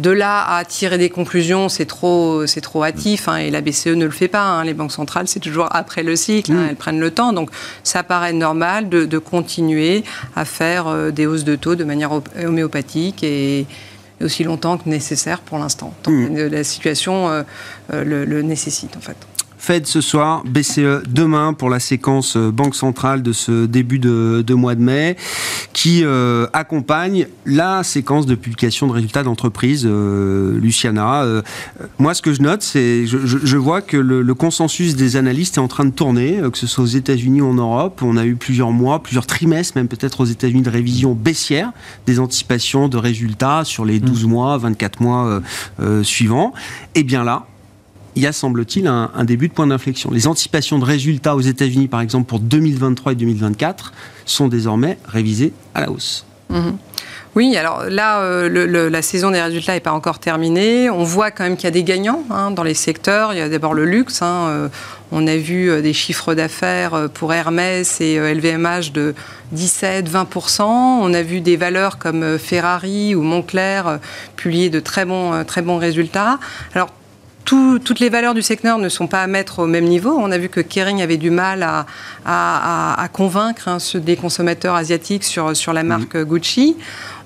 de là à tirer des conclusions, c'est trop, c'est trop hâtif, hein, et la BCE ne le fait pas. Hein. les banques centrales, c'est toujours après le cycle, hein, mm. elles prennent le temps. Donc, ça paraît normal de, continuer à faire euh, des hausses de taux de manière homéopathique et, aussi longtemps que nécessaire pour l'instant, tant mm. que la situation euh, euh, le, le nécessite en fait. Fed ce soir, BCE demain pour la séquence euh, Banque centrale de ce début de, mois de mai, qui euh, accompagne la séquence de publication de résultats d'entreprise. Euh, Luciana, moi ce que je note, c'est je, je, vois que le, consensus des analystes est en train de tourner, que ce soit aux États-Unis ou en Europe. On a eu plusieurs mois, plusieurs trimestres, même peut-être aux États-Unis, de révision baissière des anticipations de résultats sur les 12 mmh. mois, 24 mois suivants. Et bien là, il y a, semble-t-il, un, début de point d'inflexion. Les anticipations de résultats aux États-Unis, par exemple, pour 2023 et 2024, sont désormais révisées à la hausse. Mhm. Oui, alors là, euh, la saison des résultats n'est pas encore terminée. On voit quand même qu'il y a des gagnants hein, dans les secteurs. Il y a d'abord le luxe. Hein, euh, on a vu euh, des chiffres d'affaires pour Hermès et LVMH de 17-20%. On a vu des valeurs comme Ferrari ou Montclair publier de très bons, très bons résultats. Alors, toutes les valeurs du secteur ne sont pas à mettre au même niveau. On a vu que Kering avait du mal à, convaincre hein, des consommateurs asiatiques sur, sur la marque mm. Gucci.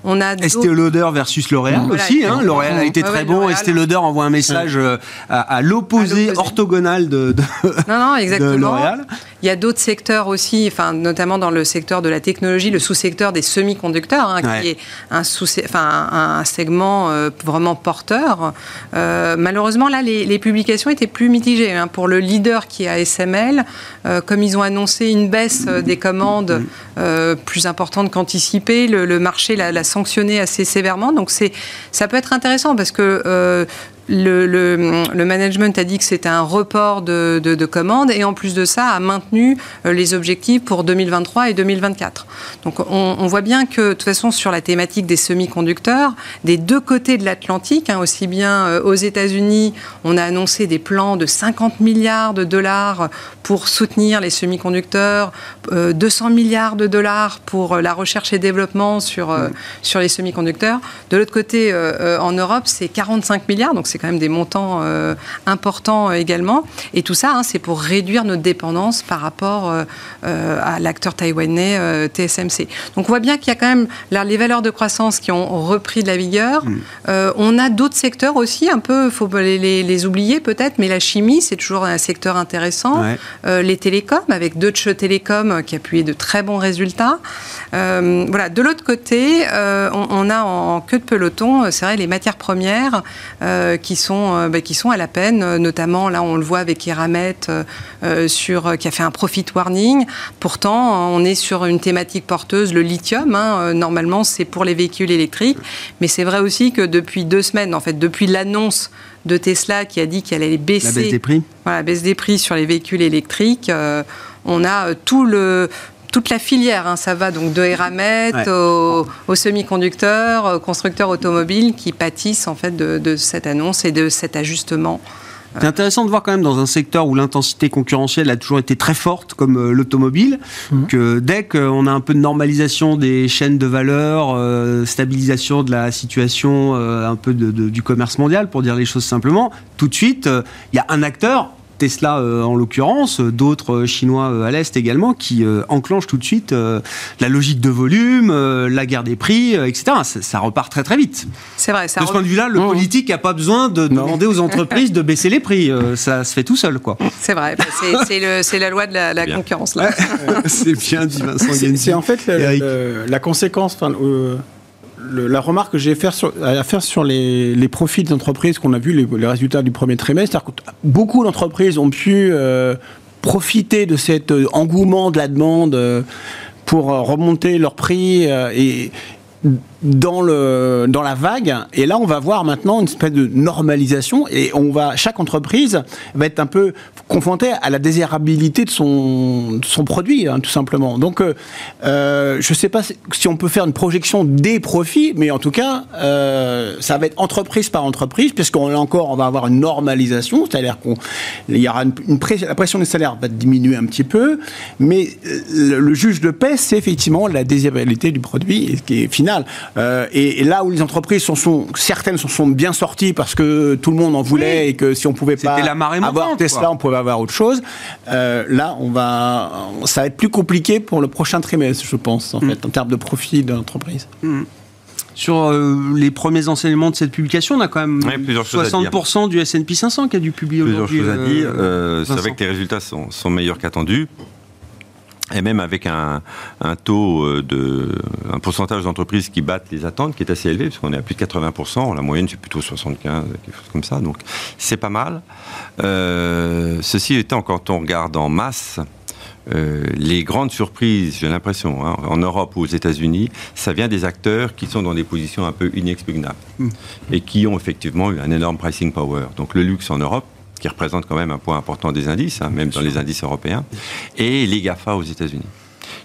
On a Estée Lauder versus L'Oréal aussi. Hein. L'Oréal a été très bon. Estée Lauder envoie un message euh, à, l'opposé orthogonal de, L'Oréal. Il y a d'autres secteurs aussi, enfin, notamment dans le secteur de la technologie, le sous-secteur des semi-conducteurs, hein, qui est un, sous enfin, un, segment euh, vraiment porteur. Euh, malheureusement, là, les, publications étaient plus mitigées. Hein. Pour le leader qui est ASML, comme ils ont annoncé une baisse des commandes plus importante qu'anticipée, le, le marché l'a sanctionné assez sévèrement. Donc ça peut être intéressant parce que euh, le, le, management a dit que c'était un report de, de, commandes et en plus de ça a maintenu euh, les objectifs pour 2023 et 2024. Donc on, voit bien que de toute façon sur la thématique des semi-conducteurs, des deux côtés de l'Atlantique, hein, aussi bien euh, aux États-Unis, on a annoncé des plans de 50 milliards de dollars pour soutenir les semi-conducteurs, 200 milliards de dollars pour la recherche et développement sur, sur les semi-conducteurs. De l'autre côté, en Europe, c'est 45 milliards, donc c'est quand même des montants importants également. Et tout ça, hein, c'est pour réduire notre dépendance par rapport à l'acteur taïwanais TSMC. Donc on voit bien qu'il y a quand même les valeurs de croissance qui ont repris de la vigueur. Mm. on a d'autres secteurs aussi, un peu, il faut les, les, oublier peut-être, mais la chimie, c'est toujours un secteur intéressant. les télécoms, avec Deutsche Telekom qui a publié de très bons résultats. voilà. De l'autre côté, on, a en, queue de peloton, c'est vrai, les matières premières qui, sont, bah, qui sont à la peine, notamment là, on le voit avec Eramet sur, qui a fait un profit warning. Pourtant, on est sur une thématique porteuse, le lithium. Hein, normalement, c'est pour les véhicules électriques. Mais c'est vrai aussi que depuis deux semaines, en fait, depuis l'annonce de Tesla qui a dit qu'elle allait baisser. La baisse des prix Voilà, baisse des prix sur les véhicules électriques. Euh, on a euh, tout le, toute la filière. Hein. ça va donc de Eramet aux, semi-conducteurs, aux constructeurs automobiles qui pâtissent en fait de, de cette annonce et de cet ajustement c'est intéressant de voir quand même dans un secteur où l'intensité concurrentielle a toujours été très forte, comme euh, l'automobile, mhm. que dès qu'on a un peu de normalisation des chaînes de valeur, euh, stabilisation de la situation euh, un peu du commerce mondial, pour dire les choses simplement, tout de suite, il y a un acteur Tesla euh, en l'occurrence, euh, d'autres euh, Chinois à l'Est également, qui enclenchent tout de suite la logique de volume, la guerre des prix, etc. Ça, repart très très vite. C'est vrai. Ça de ce point de vue-là, le politique n'a pas besoin de demander aux entreprises de baisser les prix. ça se fait tout seul, quoi. C'est vrai. Bah, c'est la loi de la, concurrence. c'est bien dit, Vincent C'est en fait la conséquence la remarque que j'ai à faire sur les, profits des entreprises qu'on a vu, les, résultats du premier trimestre, beaucoup d'entreprises ont pu euh, profiter de cet euh, engouement de la demande euh, pour remonter leurs prix et dans, la vague. Et là, on va voir maintenant une espèce de normalisation et chaque entreprise va être un peu confrontée à la désirabilité de son, son produit, hein, tout simplement. Donc, euh, euh, je ne sais pas si on peut faire une projection des profits, mais en tout cas, euh, ça va être entreprise par entreprise, puisqu'on encore, on va avoir une normalisation, c'est-à-dire qu'il y aura une, la pression des salaires va diminuer un petit peu, mais le, juge de paix, c'est effectivement la désirabilité du produit, qui est final. Euh, et, là où les entreprises sont, sont certaines sont, sont, bien sorties parce que tout le monde en voulait et que si on pouvait pas la marée avoir Tesla, on pouvait avoir autre chose. Euh, là, on va, ça va être plus compliqué pour le prochain trimestre, je pense, en mm. fait, en termes de profit de l'entreprise. Mm. Sur euh, les premiers enseignements de cette publication, on a quand même 60% du S&P 500 qui a dû publier aujourd'hui. Plusieurs choses à dire. c'est vrai que les résultats sont, sont meilleurs qu'attendus et même avec un, taux euh, de un pourcentage d'entreprises qui battent les attentes qui est assez élevé parce qu'on est à plus de 80%, la moyenne c'est plutôt 75, quelque chose comme ça, donc c'est pas mal. Euh, ceci étant, quand on regarde en masse, euh, les grandes surprises, j'ai l'impression, hein, en Europe ou aux États-Unis, ça vient des acteurs qui sont dans des positions un peu inexpugnables hmm. et qui ont effectivement eu un énorme pricing power. Donc le luxe en Europe, qui représente quand même un point important des indices, hein, même dans les indices européens, et les GAFA aux États-Unis,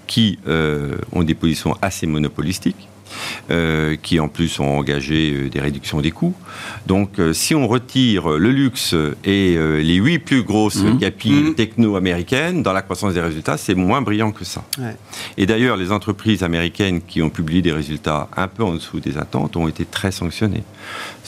qui euh, ont des positions assez monopolistiques euh, qui en plus ont engagé euh, des réductions des coûts. Donc euh, si on retire le luxe et les huit plus grosses mmh. capilles mmh. techno-américaines, dans la croissance des résultats, c'est moins brillant que ça. Et d'ailleurs, les entreprises américaines qui ont publié des résultats un peu en dessous des attentes ont été très sanctionnées.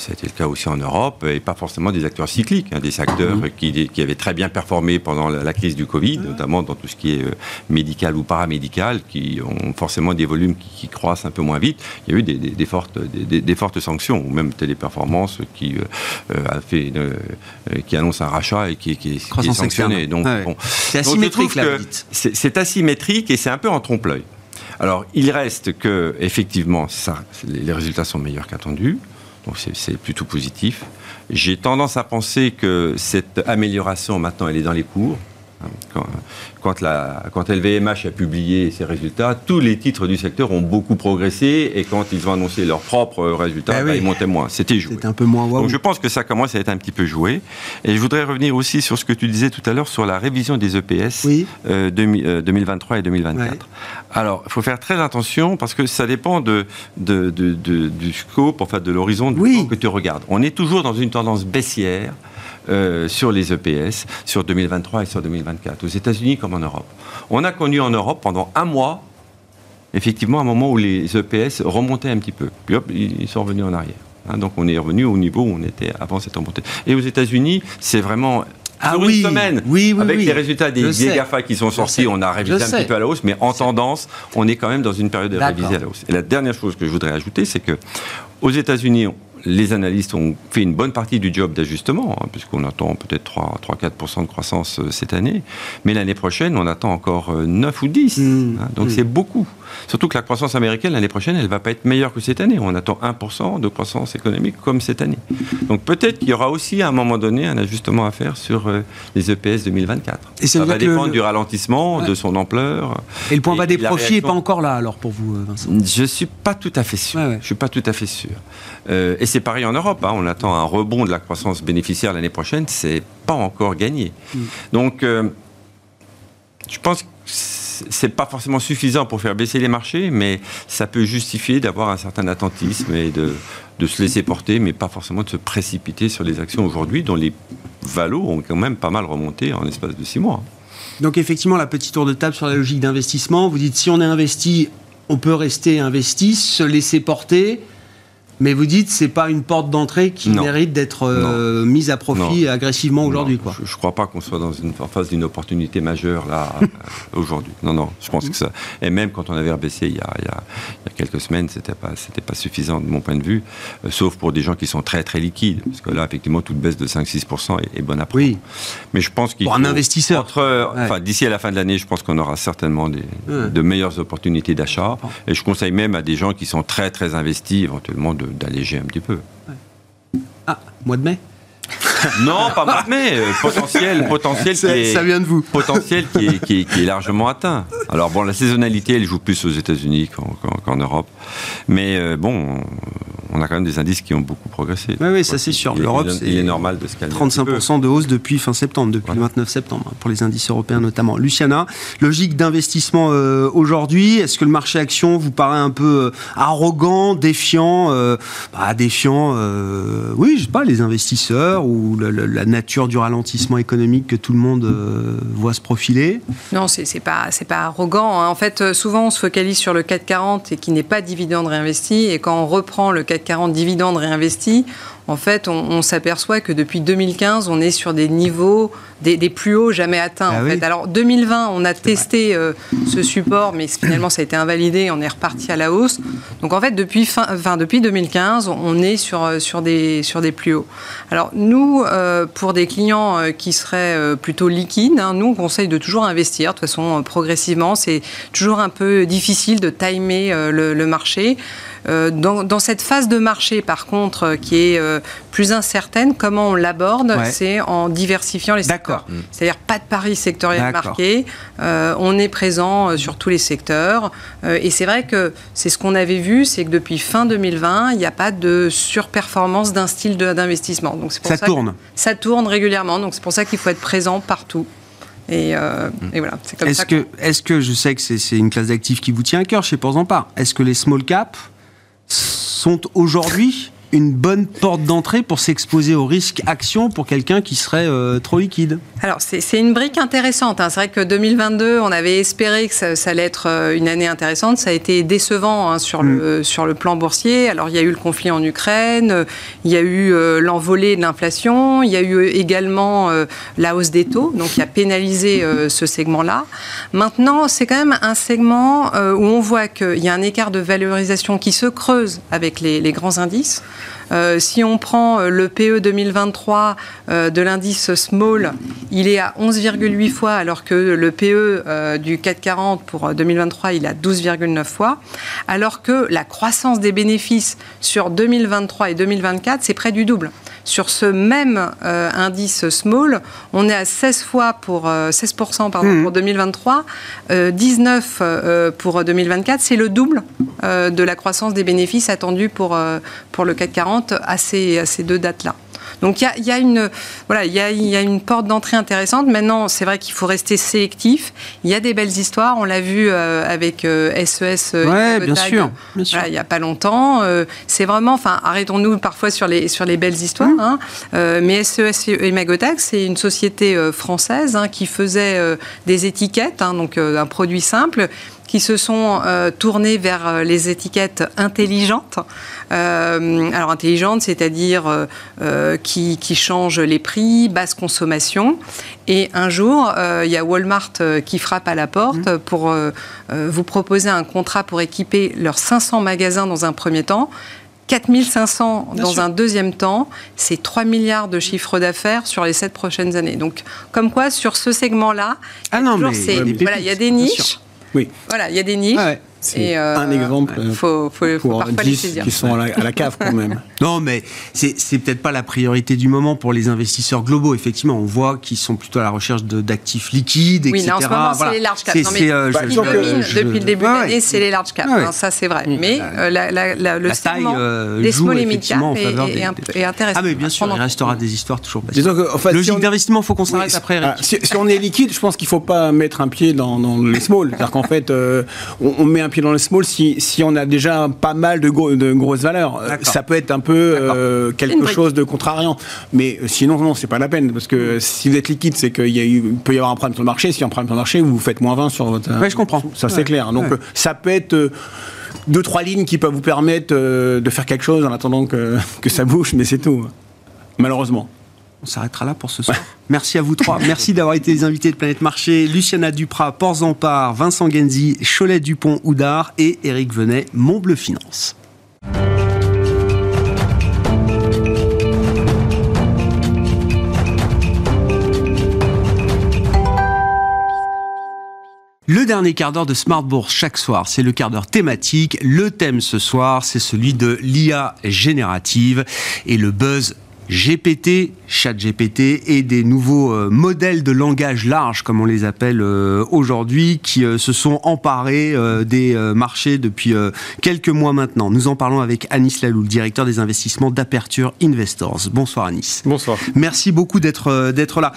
C'était le cas aussi en Europe, et pas forcément des acteurs cycliques, hein, des acteurs mmh. qui, qui, avaient très bien performé pendant la, crise du Covid, notamment dans tout ce qui est médical ou paramédical, qui ont forcément des volumes qui, qui croissent un peu moins vite. Il y a eu des, fortes, des, fortes sanctions, ou même Téléperformance qui, euh, a fait, euh, qui annonce un rachat et qui, qui, est sanctionné. Donc, c'est asymétrique, là, C'est asymétrique et c'est un peu en trompe-l'œil. Alors, il reste que, effectivement, ça, les résultats sont meilleurs qu'attendus, donc c'est plutôt positif. J'ai tendance à penser que cette amélioration, maintenant, elle est dans les cours. Quand, quand, la, quand LVMH a publié ses résultats, tous les titres du secteur ont beaucoup progressé et quand ils ont annoncé leurs propres résultats, eh bah, ils montaient moins. C'était joué. C'était un peu moins Donc je pense que ça commence à être un petit peu joué. Et je voudrais revenir aussi sur ce que tu disais tout à l'heure sur la révision des EPS 2023 euh, et 2024. Alors, il faut faire très attention parce que ça dépend de, de, du scope, enfin de l'horizon que tu regardes. On est toujours dans une tendance baissière euh, sur les EPS sur 2023 et sur 2024, aux États-Unis comme en Europe. On a connu en Europe pendant un mois, effectivement, un moment où les EPS remontaient un petit peu. Puis hop, ils sont revenus en arrière. Hein, donc on est revenu au niveau où on était avant cette remontée. Et aux États-Unis, c'est vraiment Ah sur oui, une semaine, oui, oui, avec oui. les résultats des, des. GAFA qui sont sortis, on a révisé Je un sais. petit peu à la hausse, mais en tendance, on est quand même dans une période de révisée à la hausse. Et la dernière chose que je voudrais ajouter, c'est que aux États-Unis, les analystes ont fait une bonne partie du job d'ajustement, hein, puisqu'on attend peut-être 3-4% de croissance euh, cette année, mais l'année prochaine, on attend encore euh, 9 ou 10. Mm. hein, donc c'est beaucoup. Surtout que la croissance américaine, l'année prochaine, elle ne va pas être meilleure que cette année. On attend 1% de croissance économique comme cette année. Donc peut-être qu'il y aura aussi à un moment donné un ajustement à faire sur euh, les EPS 2024. Et ça va dépendre le- du ralentissement, Ouais. de son ampleur. Et le point bas des profits n'est réaction- pas encore là, alors, pour vous, euh, Vincent? Je suis pas tout à fait sûr. Ouais, ouais. Je suis pas tout à fait sûr. Euh, et c'est pareil en Europe. hein. On attend un rebond de la croissance bénéficiaire l'année prochaine. C'est pas encore gagné. Mm. Donc, euh, je pense que c'est pas forcément suffisant pour faire baisser les marchés, mais ça peut justifier d'avoir un certain attentisme et de, de se laisser porter, mais pas forcément de se précipiter sur les actions aujourd'hui, dont les valos ont quand même pas mal remonté en l'espace de six mois. Donc effectivement, la petite tour de table sur la logique d'investissement, vous dites si on est investi, on peut rester investi, se laisser porter, mais vous dites c'est pas une porte d'entrée qui Non. mérite d'être euh, mise à profit agressivement aujourd'hui. Quoi. Je ne crois pas qu'on soit dans une en face d'une opportunité majeure là aujourd'hui. Non, non. Je pense que ça. Et même quand on avait rebaissé il y a, il y a- il y a quelques semaines, c'était pas c'était pas suffisant de mon point de vue, euh, sauf pour des gens qui sont très très liquides, parce que là effectivement toute baisse de 5-6% est, est bonne à prendre. Oui, Mais je pense qu'il Pour un investisseur. entre, Ouais. enfin d'ici à la fin de l'année, je pense qu'on aura certainement des, Ouais. de meilleures opportunités d'achat. Et je conseille même à des gens qui sont très très investis éventuellement de- d'alléger un petit peu. ah, mois de mai Non, pas mal, mais euh, potentiel, potentiel qui Ça- est, ça vient de vous. potentiel qui est, qui est- qui est largement atteint. Alors bon, la saisonnalité, elle joue plus aux États-Unis qu'en Europe, mais euh, bon, on a quand même des indices qui ont beaucoup progressé. Oui, oui, ça, c'est sûr. Il est- L'Europe, il est, c'est il est normal de se calmer. un petit peu. 35% de hausse depuis fin septembre, depuis Voilà. le 29 septembre, hein, pour les indices européens notamment. Luciana, logique d'investissement euh, aujourd'hui, est-ce que le marché action vous paraît un peu euh, arrogant, défiant euh, bah, Défiant, euh, oui, je sais pas, les investisseurs ou la, la- la nature du ralentissement économique que tout le monde euh, voit se profiler? Non, c'est c'est pas c'est pas arrogant. hein. En fait, souvent on se focalise sur le CAC 40 et qui n'est pas dividende réinvesti. Et quand on reprend le CAC 40 dividende réinvesti, en fait, on, on s'aperçoit que depuis 2015, on est sur des niveaux des, des plus hauts jamais atteints. Ah en oui. fait. Alors 2020, on a testé euh, ce support, mais finalement ça a été invalidé. On est reparti à la hausse. Donc en fait, depuis fin, enfin, depuis 2015, on est sur euh, sur des sur des plus hauts. Alors nous, euh, pour des clients euh, qui seraient plutôt liquides, hein, nous on conseille de toujours investir de toute façon progressivement. C'est toujours un peu difficile de timer le, le marché. Euh, dans, dans cette phase de marché, par contre, euh, qui est euh, plus incertaine, comment on l'aborde Ouais. C'est en diversifiant les D'accord. secteurs. C'est-à-dire pas de pari sectoriel marqué. Euh, on est présent sur tous les secteurs. Euh, et c'est vrai que c'est ce qu'on avait vu, c'est que depuis fin 2020, il n'y a pas de surperformance d'un style d'investissement. Donc c'est pour Ça ça, tourne. ça tourne régulièrement. Donc c'est pour ça qu'il faut être présent partout. Et, euh, et voilà, c'est comme Est-ce ça que, est que, je sais que c'est c'est une classe d'actifs qui vous tient à cœur chez Port Part, est-ce que les small caps sont aujourd'hui une bonne porte d'entrée pour s'exposer au risque action pour quelqu'un qui serait euh, trop liquide Alors, c'est une brique intéressante. hein. C'est vrai que 2022, on avait espéré que ça, ça allait être euh, une année intéressante. Ça a été décevant hein, sur, le, sur le plan boursier. Alors, il y a eu le conflit en Ukraine, il y a eu euh, l'envolée de l'inflation, il y a eu également euh, la hausse des taux, donc qui a pénalisé ce segment-là. Maintenant, c'est quand même un segment où on voit qu'il y a un écart de valorisation qui se creuse avec les, les grands indices. Euh, si on prend euh, le PE 2023 euh, de l'indice Small, il est à 11,8 fois, alors que le PE euh, du 440 pour euh, 2023, il est à 12,9 fois. Alors que la croissance des bénéfices sur 2023 et 2024, c'est près du double. Sur ce même indice Small, on est à 16 fois pour euh, 16% pardon, pour 2023, euh, 19 euh, pour 2024. C'est le double de la croissance des bénéfices attendue pour, euh, pour le CAC 40 à ces, à ces deux dates-là. Donc il y a, il y a une voilà il y a, il y a une porte d'entrée intéressante. Maintenant c'est vrai qu'il faut rester sélectif. Il y a des belles histoires. On l'a vu euh, avec euh, SES. euh, Ouais, bien sûr, bien sûr. voilà, il y a pas longtemps. Euh, c'est vraiment enfin arrêtons-nous parfois sur les sur les belles histoires. Mmh. hein. Euh, mais SES et Magotag c'est une société euh, française hein, qui faisait euh, des étiquettes, hein, donc euh, un produit simple qui se sont euh, tournés vers euh, les étiquettes intelligentes. Euh, alors intelligentes, c'est-à-dire qui, qui, changent les prix, basse consommation. Et un jour, il y a Walmart qui frappe à la porte mmh. pour vous proposer un contrat pour équiper leurs 500 magasins dans un premier temps 4500 dans un deuxième temps, c'est 3 milliards de chiffre d'affaires sur les 7 prochaines années. Donc, comme quoi, sur ce segment-là, ah il y a des niches. Oui. Voilà, il y a des niches. Ah c'est euh, un exemple faut, faut, pour 10 qui sont à la, cave quand même. non, mais c'est peut-être pas la priorité du moment pour les investisseurs globaux. Effectivement, on voit qu'ils sont plutôt à la recherche d'actifs liquides, oui, etc. Oui, en ce moment, c'est les large caps. Non, mais euh, bah, depuis le début de l'année, c'est les large caps. Hein, ça, c'est vrai. Mais euh, la, le segment des small et mid caps est, intéressant. Ah, mais bien sûr, il restera des histoires toujours fait, Logique d'investissement, il faut qu'on s'arrête après. Si on est liquide, je pense qu'il ne faut pas mettre un pied dans les small. C'est-à-dire qu'en fait, on met un pied dans les small si, si on a déjà pas mal de, de grosses valeurs. Ça peut être un peu euh, quelque chose de contrariant. Mais euh, sinon, non, c'est pas la peine. Parce que si vous êtes liquide, c'est qu'il peut y avoir un problème sur le marché. Si y a un problème sur le marché, vous faites moins 20 sur votre. Oui, je comprends. Ça, c'est clair. Donc, ça peut être deux, trois lignes qui peuvent vous permettre euh, de faire quelque chose en attendant que, que ça bouge, mais c'est tout. Malheureusement. On s'arrêtera là pour ce soir. Merci à vous trois. Merci d'avoir été les invités de Planète Marché. Luciana Duprat, Port Ampar, Vincent Genzi, Cholet Dupont, Oudard et Eric Venet, Montbleu Finance. Le dernier quart d'heure de Smart Bourse chaque soir, c'est le quart d'heure thématique. Le thème ce soir, c'est celui de l'IA générative et le buzz GPT, ChatGPT et des nouveaux euh, modèles de langage large, comme on les appelle euh, aujourd'hui, qui euh, se sont emparés des marchés depuis quelques mois maintenant. Nous en parlons avec Anis Lalou, le directeur des investissements d'Aperture Investors. Bonsoir Anis. Bonsoir. Merci beaucoup d'être d'être là.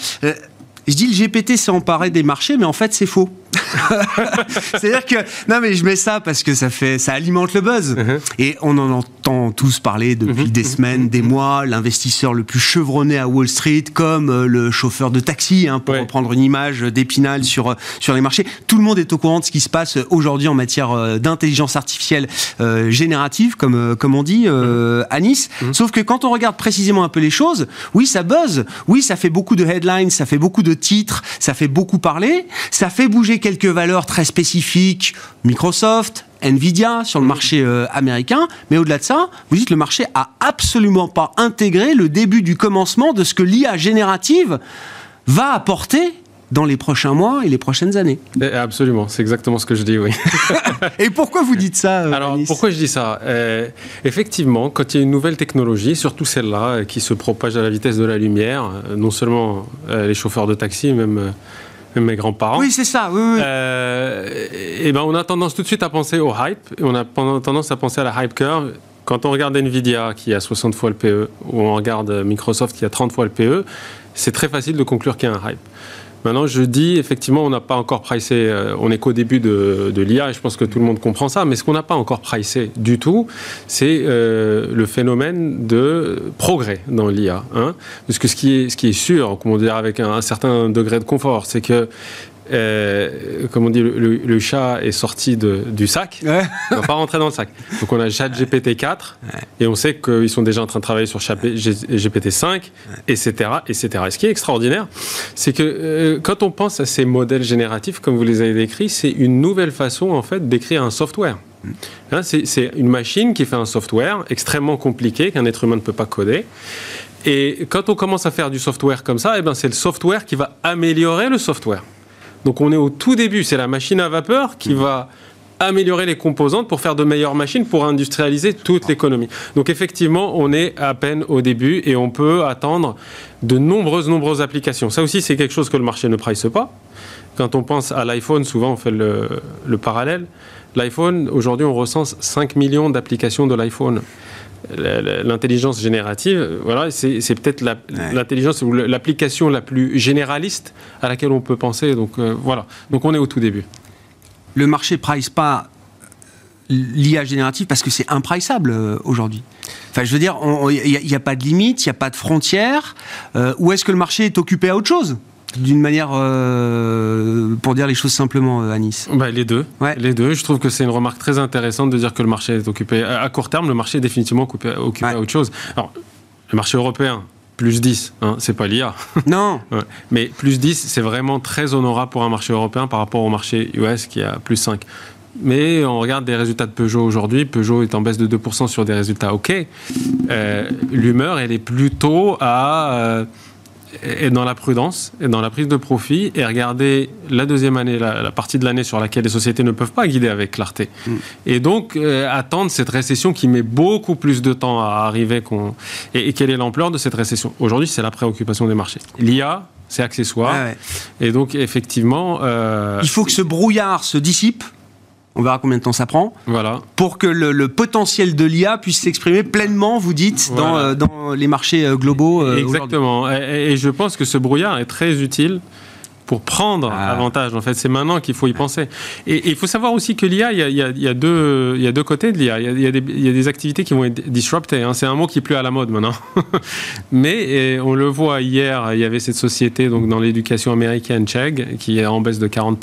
Je dis le GPT s'est emparé des marchés, mais en fait c'est faux. C'est-à-dire que non mais je mets ça parce que ça fait ça alimente le buzz uh-huh. et on en entend tous parler depuis uh-huh. des semaines, des mois. L'investisseur le plus chevronné à Wall Street, comme euh, le chauffeur de taxi, hein, pour reprendre une image d'Épinal sur euh, sur les marchés. Tout le monde est au courant de ce qui se passe aujourd'hui en matière euh, d'intelligence artificielle générative, comme comme on dit uh-huh. à Nice. Sauf que quand on regarde précisément un peu les choses, oui ça buzz, oui ça fait beaucoup de headlines, ça fait beaucoup de titres, ça fait beaucoup parler, ça fait bouger quelques valeurs très spécifiques, Microsoft, Nvidia sur le marché euh, américain, mais au-delà de ça, vous dites le marché a absolument pas intégré le début du commencement de ce que l'IA générative va apporter dans les prochains mois et les prochaines années. Eh, absolument, c'est exactement ce que je dis, oui. et pourquoi vous dites ça euh, Alors, pourquoi je dis ça? Euh, Effectivement, quand il y a une nouvelle technologie, surtout celle-là, qui se propage à la vitesse de la lumière, non seulement les chauffeurs de taxi, même mes grands-parents. Oui, c'est ça. Oui, oui. Euh, et ben, on a tendance tout de suite à penser au hype, et on a tendance à penser à la hype curve. Quand on regarde Nvidia qui a 60 fois le PE, ou on regarde Microsoft qui a 30 fois le PE, c'est très facile de conclure qu'il y a un hype. Maintenant, je dis, effectivement, on n'a pas encore pricé, euh, on n'est qu'au début de, l'IA, et je pense que tout le monde comprend ça, mais ce qu'on n'a pas encore pricé du tout, c'est euh, le phénomène de progrès dans l'IA. Hein Parce que ce qui est, ce qui est sûr, comment dire, avec un certain degré de confort, c'est que euh, comme on dit, le, chat est sorti de, du sac. Ouais. Il ne va pas rentrer dans le sac. Donc on a GPT 4 et on sait qu'ils sont déjà en train de travailler sur GPT 5, etc., etc. Et ce qui est extraordinaire, c'est que euh, quand on pense à ces modèles génératifs, comme vous les avez décrits, c'est une nouvelle façon en fait d'écrire un software. Mm. Hein, c'est une machine qui fait un software extrêmement compliqué qu'un être humain ne peut pas coder. Et quand on commence à faire du software comme ça, eh ben c'est le software qui va améliorer le software. Donc on est au tout début, c'est la machine à vapeur qui va améliorer les composantes pour faire de meilleures machines pour industrialiser toute l'économie. Donc effectivement, on est à peine au début et on peut attendre de nombreuses, nombreuses applications. Ça aussi, c'est quelque chose que le marché ne price pas. Quand on pense à l'iPhone, souvent on fait le, parallèle. L'iPhone, aujourd'hui, on recense 5 millions d'applications de l'iPhone l'intelligence générative, voilà, c'est peut-être l'intelligence ou l'application la plus généraliste à laquelle on peut penser. Donc euh, voilà. Donc on est au tout début. Le marché price pas l'IA générative parce que c'est impriceable euh, aujourd'hui. Enfin, je veux dire, il n'y a, pas de limite, il n'y a pas de frontières. Euh, où est-ce que le marché est occupé à autre chose? D'une manière, euh, pour dire les choses simplement, euh, Anis bah, Les deux. Les deux. Je trouve que c'est une remarque très intéressante de dire que le marché est occupé. À court terme, le marché est définitivement occupé, à autre chose. Alors, le marché européen, plus 10, hein, c'est pas l'IA. Non. Mais plus 10, c'est vraiment très honorable pour un marché européen par rapport au marché US qui a plus 5. Mais on regarde des résultats de Peugeot aujourd'hui. Peugeot est en baisse de 2% sur des résultats OK. Euh, l'humeur, elle est plutôt à et dans la prudence et dans la prise de profit et regarder la deuxième année, la, partie de l'année sur laquelle les sociétés ne peuvent pas guider avec clarté. Mm. Et donc euh, attendre cette récession qui met beaucoup plus de temps à arriver. qu'on Et, quelle est l'ampleur de cette récession? Aujourd'hui, c'est la préoccupation des marchés. L'IA, c'est accessoire. Et donc effectivement... Euh, Il faut que ce brouillard se dissipe on verra combien de temps ça prend. Voilà. Pour que le, potentiel de l'IA puisse s'exprimer pleinement, vous dites, dans, euh, les marchés euh, globaux. Euh, Exactement. Et, je pense que ce brouillard est très utile pour prendre ah. avantage. En fait, c'est maintenant qu'il faut y penser. Et il faut savoir aussi que l'IA, il y a, deux, y a deux côtés de l'IA. Il y, a des activités qui vont être disruptées. Hein. C'est un mot qui est plus à la mode maintenant. Mais on le voit hier, il y avait cette société donc dans l'éducation américaine, Chegg, qui est en baisse de 40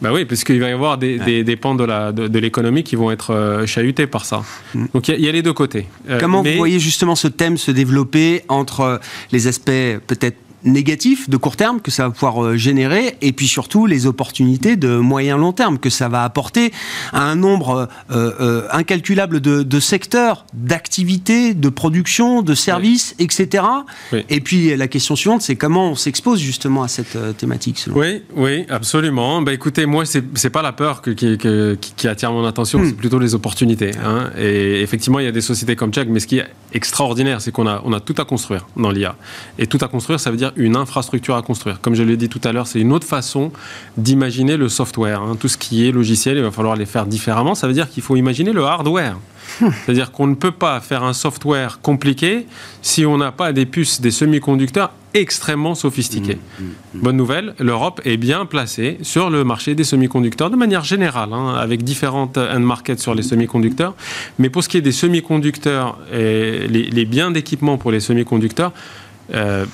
bah oui, parce qu'il va y avoir des, des, pans de l'économie de, qui vont être euh, chahutés par ça. Mm. Donc il y, a les deux côtés. Euh, Comment vous voyez justement ce thème se développer entre les aspects peut-être négatifs de court terme que ça va pouvoir euh, générer et puis surtout les opportunités de moyen long terme que ça va apporter à un nombre euh, euh, incalculable de, secteurs, d'activités, de production, de services, etc. Et puis la question suivante, c'est comment on s'expose justement à cette thématique. oui, oui, absolument. Bah, écoutez, moi, c'est pas la peur qui, attire mon attention, hmm. c'est plutôt les opportunités. Hein. Et effectivement, il y a des sociétés comme Check, mais ce qui est extraordinaire, c'est qu'on a, on a tout à construire dans l'IA. Et tout à construire, ça veut dire une infrastructure à construire. Comme je l'ai dit tout à l'heure, c'est une autre façon d'imaginer le software. Hein. Tout ce qui est logiciel, il va falloir les faire différemment. Ça veut dire qu'il faut imaginer le hardware. C'est-à-dire qu'on ne peut pas faire un software compliqué si on n'a pas des puces, des semi-conducteurs extrêmement sophistiqués. Mmh, mmh, mmh. Bonne nouvelle, l'Europe est bien placée sur le marché des semi-conducteurs de manière générale, hein, avec différentes end markets sur les semi-conducteurs. Mais pour ce qui est des semi-conducteurs et les, les biens d'équipement pour les semi-conducteurs, euh,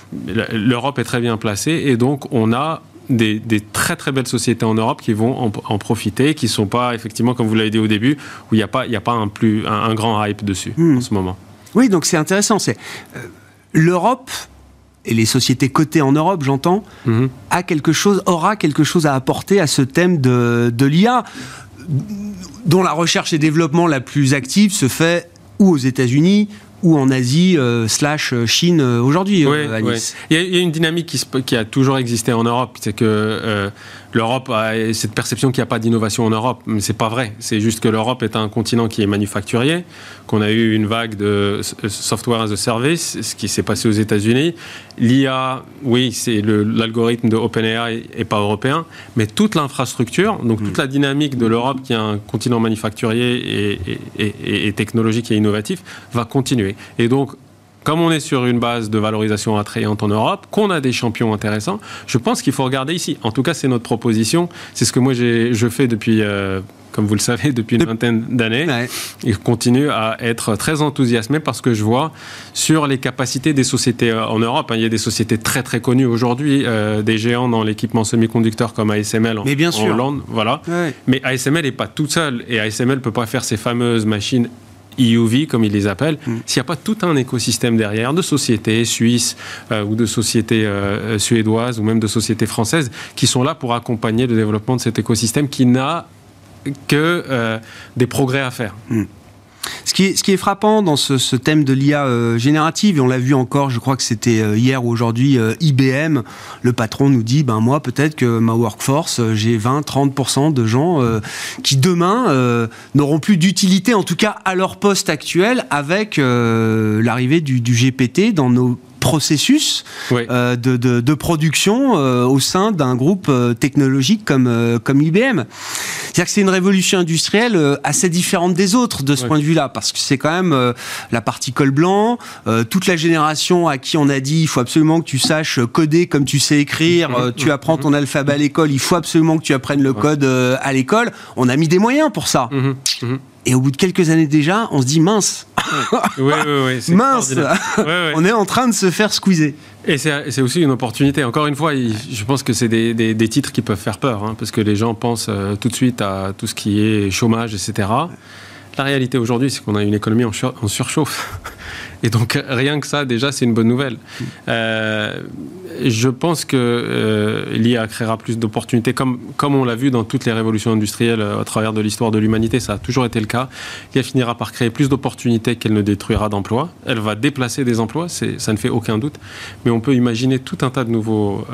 l'Europe est très bien placée et donc on a des, très très belles sociétés en Europe qui vont en, profiter, qui ne sont pas effectivement, comme vous l'avez dit au début, où il n'y a pas, a pas un, plus, un, grand hype dessus hmm. en ce moment. Oui, donc c'est intéressant. C'est euh, l'Europe et les sociétés cotées en Europe, j'entends, mhm. a quelque chose, aura quelque chose à apporter à ce thème de, de l'IA, dont la recherche et développement la plus active se fait ou aux États-Unis ou en Asie euh, slash euh, Chine euh, aujourd'hui, oui, Il, y a une dynamique qui, qui, a toujours existé en Europe, c'est que l'Europe a cette perception qu'il n'y a pas d'innovation en Europe, mais c'est pas vrai. C'est juste que l'Europe est un continent qui est manufacturier, qu'on a eu une vague de software as a service, ce qui s'est passé aux États-Unis. L'IA, oui, c'est l'algorithme de OpenAI et pas européen, mais toute l'infrastructure, donc toute la dynamique de l'Europe, qui est un continent manufacturier et, et technologique et innovatif, va continuer. Et donc, comme on est sur une base de valorisation attrayante en Europe, qu'on a des champions intéressants, je pense qu'il faut regarder ici. En tout cas, c'est notre proposition. C'est ce que moi je fais depuis, euh, comme vous le savez, depuis une vingtaine d'années. Et je continue à être très enthousiasmé parce que je vois sur les capacités des sociétés euh, en Europe. Hein, il y a des sociétés très très connues aujourd'hui, euh, des géants dans l'équipement semi-conducteur comme ASML en, bien sûr. Hollande. Voilà. Mais ASML n'est pas toute seule et ASML ne peut pas faire ces fameuses machines EUV, comme ils les appellent, mm. s'il n'y a pas tout un écosystème derrière de sociétés suisses euh, ou de sociétés euh, suédoises ou même de sociétés françaises qui sont là pour accompagner le développement de cet écosystème qui n'a que euh, des progrès à faire. Mm. Ce qui, est, frappant dans ce, thème de l'IA euh, générative, et on l'a vu encore, je crois que c'était euh, hier ou aujourd'hui, euh, IBM, le patron nous dit, ben moi peut-être que ma workforce, j'ai 20-30% de gens qui demain n'auront plus d'utilité, en tout cas à leur poste actuel, avec l'arrivée du GPT dans nos processus euh, de, de, production euh, au sein d'un groupe euh, technologique comme, comme IBM. C'est-à-dire que c'est une révolution industrielle assez différente des autres de ce point de vue-là, parce que c'est quand même la partie col blanc, toute la génération à qui on a dit il faut absolument que tu saches coder comme tu sais écrire, mhm. tu apprends ton alphabet à l'école, il faut absolument que tu apprennes le code à l'école. On a mis des moyens pour ça. Et au bout de quelques années déjà, on se dit mince, Oui, oui, oui. mince, on est en train de se faire squeezer. Et c'est aussi une opportunité. Encore une fois, je pense que c'est des, des- des titres qui peuvent faire peur, hein, parce que les gens pensent euh, tout de suite à tout ce qui est chômage, etc. La réalité aujourd'hui, c'est qu'on a une économie en, sur- en surchauffe. Et donc, rien que ça, déjà, c'est une bonne nouvelle. Euh, je pense que euh, l'IA créera plus d'opportunités, comme, comme on l'a vu dans toutes les révolutions industrielles euh, à travers de l'histoire de l'humanité. Ça a toujours été le cas. L'IA finira par créer plus d'opportunités qu'elle ne détruira d'emplois. Elle va déplacer des emplois, ça ne fait aucun doute. Mais on peut imaginer tout un tas de nouveaux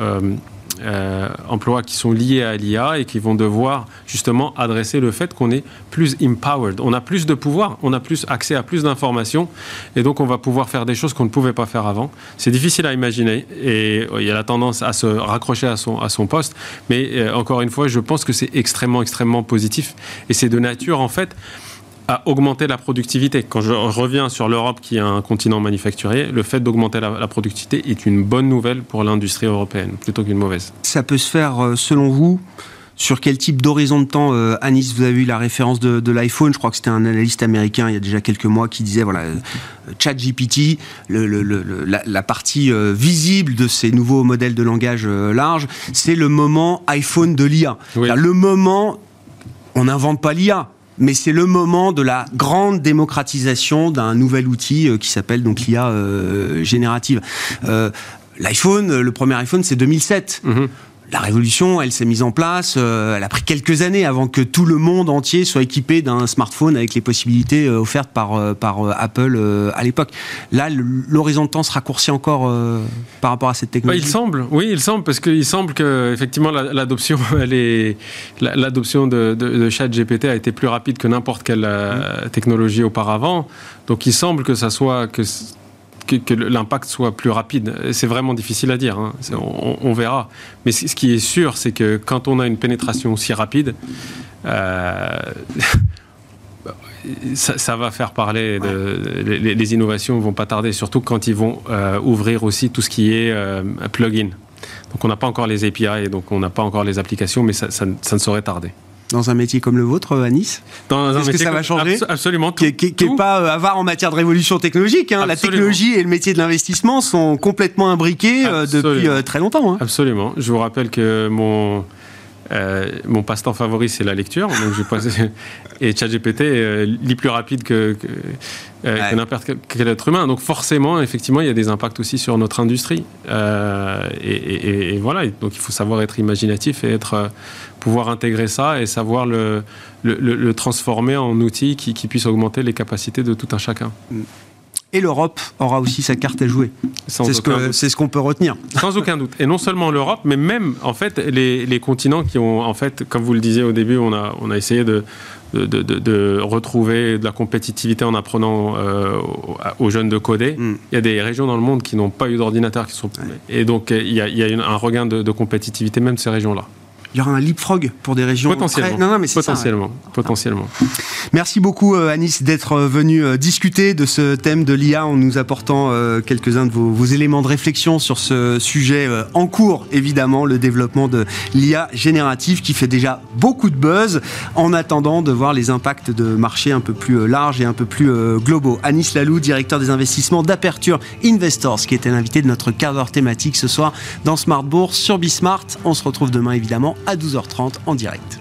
euh, emplois qui sont liés à l'IA et qui vont devoir justement adresser le fait qu'on est plus empowered. On a plus de pouvoir, on a plus accès à plus d'informations et donc on va pouvoir faire des choses qu'on ne pouvait pas faire avant. C'est difficile à imaginer et euh, il y a la tendance à se raccrocher à son, à son poste. Mais euh, encore une fois, je pense que c'est extrêmement, extrêmement positif et c'est de nature en fait à augmenter la productivité. Quand je reviens sur l'Europe qui est un continent manufacturier, le fait d'augmenter la, la productivité est une bonne nouvelle pour l'industrie européenne plutôt qu'une mauvaise. Ça peut se faire, euh, selon vous, sur quel type d'horizon de temps euh, Anis, vous avez eu la référence de, de l'iPhone, je crois que c'était un analyste américain il y a déjà quelques mois qui disait, voilà, euh, ChatGPT, le, le- le- le- la, la partie euh, visible de ces nouveaux modèles de langage large, c'est le moment iPhone de l'IA. Oui. Le moment, on n'invente pas l'IA. Mais c'est le moment de la grande démocratisation d'un nouvel outil euh, qui s'appelle donc l'IA euh, générative. Euh, L'iPhone, le premier iPhone, c'est 2007 Mhm. La révolution, elle s'est mise en place. euh, elle a pris quelques années avant que tout le monde entier soit équipé d'un smartphone avec les possibilités euh, offertes par, euh, par Apple à l'époque. Là, l'horizon de temps se raccourcit encore par rapport à cette Bah, technologie. il semble, oui, il semble, parce qu'il semble que effectivement la- l'adoption, l'adoption de, de, de ChatGPT a été plus rapide que n'importe quelle euh, technologie auparavant. Donc il semble que ça soit que, que, que l'impact soit plus rapide. C'est vraiment difficile à dire. hein. On, on verra. Mais ce qui est sûr, c'est que quand on a une pénétration aussi rapide. euh, Ça, ça va faire parler. De, les, les innovations vont pas tarder, surtout quand ils vont euh, ouvrir aussi tout ce qui est euh, plugin. Donc on n'a pas encore les API, donc on n'a pas encore les applications, mais ça, ça ne- ça ne saurait tarder. Dans un métier comme le vôtre, euh, Dans un Est-ce que ça va changer abso- Absolument. qui n'est pas euh, avare en matière de révolution technologique. hein. La technologie et le métier de l'investissement sont complètement imbriqués euh, depuis euh, très longtemps. hein. Absolument. Je vous rappelle que mon, euh, mon passe-temps favori, c'est la lecture. Donc je passe- et ChatGPT euh, lit plus rapide que, que, euh, Ouais. que n'importe quel, être humain. Donc forcément, effectivement, il y a des impacts aussi sur notre industrie. Et, et- et voilà. Donc il faut savoir être imaginatif et être, pouvoir intégrer ça et savoir le, le, le- le transformer en outil qui, qui puisse augmenter les capacités de tout un chacun. Et l'Europe aura aussi sa carte à jouer. C'est ce qu'on peut retenir. Sans aucun doute. Et non seulement l'Europe, mais même en fait les, les continents qui ont en fait, comme vous le disiez au début, on a on a essayé de de, de- de- de retrouver de la compétitivité en apprenant euh, aux, jeunes de coder. Mm. Il y a des régions dans le monde qui n'ont pas eu d'ordinateur, sont et donc il y a, il y a une- un regain de, de compétitivité même de ces régions-là. Il y aura un leapfrog pour des régions Potentiellement. très- Non, non, mais c'est ça, ouais. potentiellement, potentiellement. Merci beaucoup euh, Anis d'être euh, venu euh, discuter de ce thème de l'IA en nous apportant quelques-uns de vos, vos éléments de réflexion sur ce sujet en cours, évidemment, le développement de l'IA générative qui fait déjà beaucoup de buzz en attendant de voir les impacts de marché un peu plus larges et un peu plus globaux. Anis Lalou, directeur des investissements d'Aperture Investors, qui était l'invité de notre quart d'heure thématique ce soir dans Smart Bourse sur Bismart. On se retrouve demain évidemment à 12h30 en direct.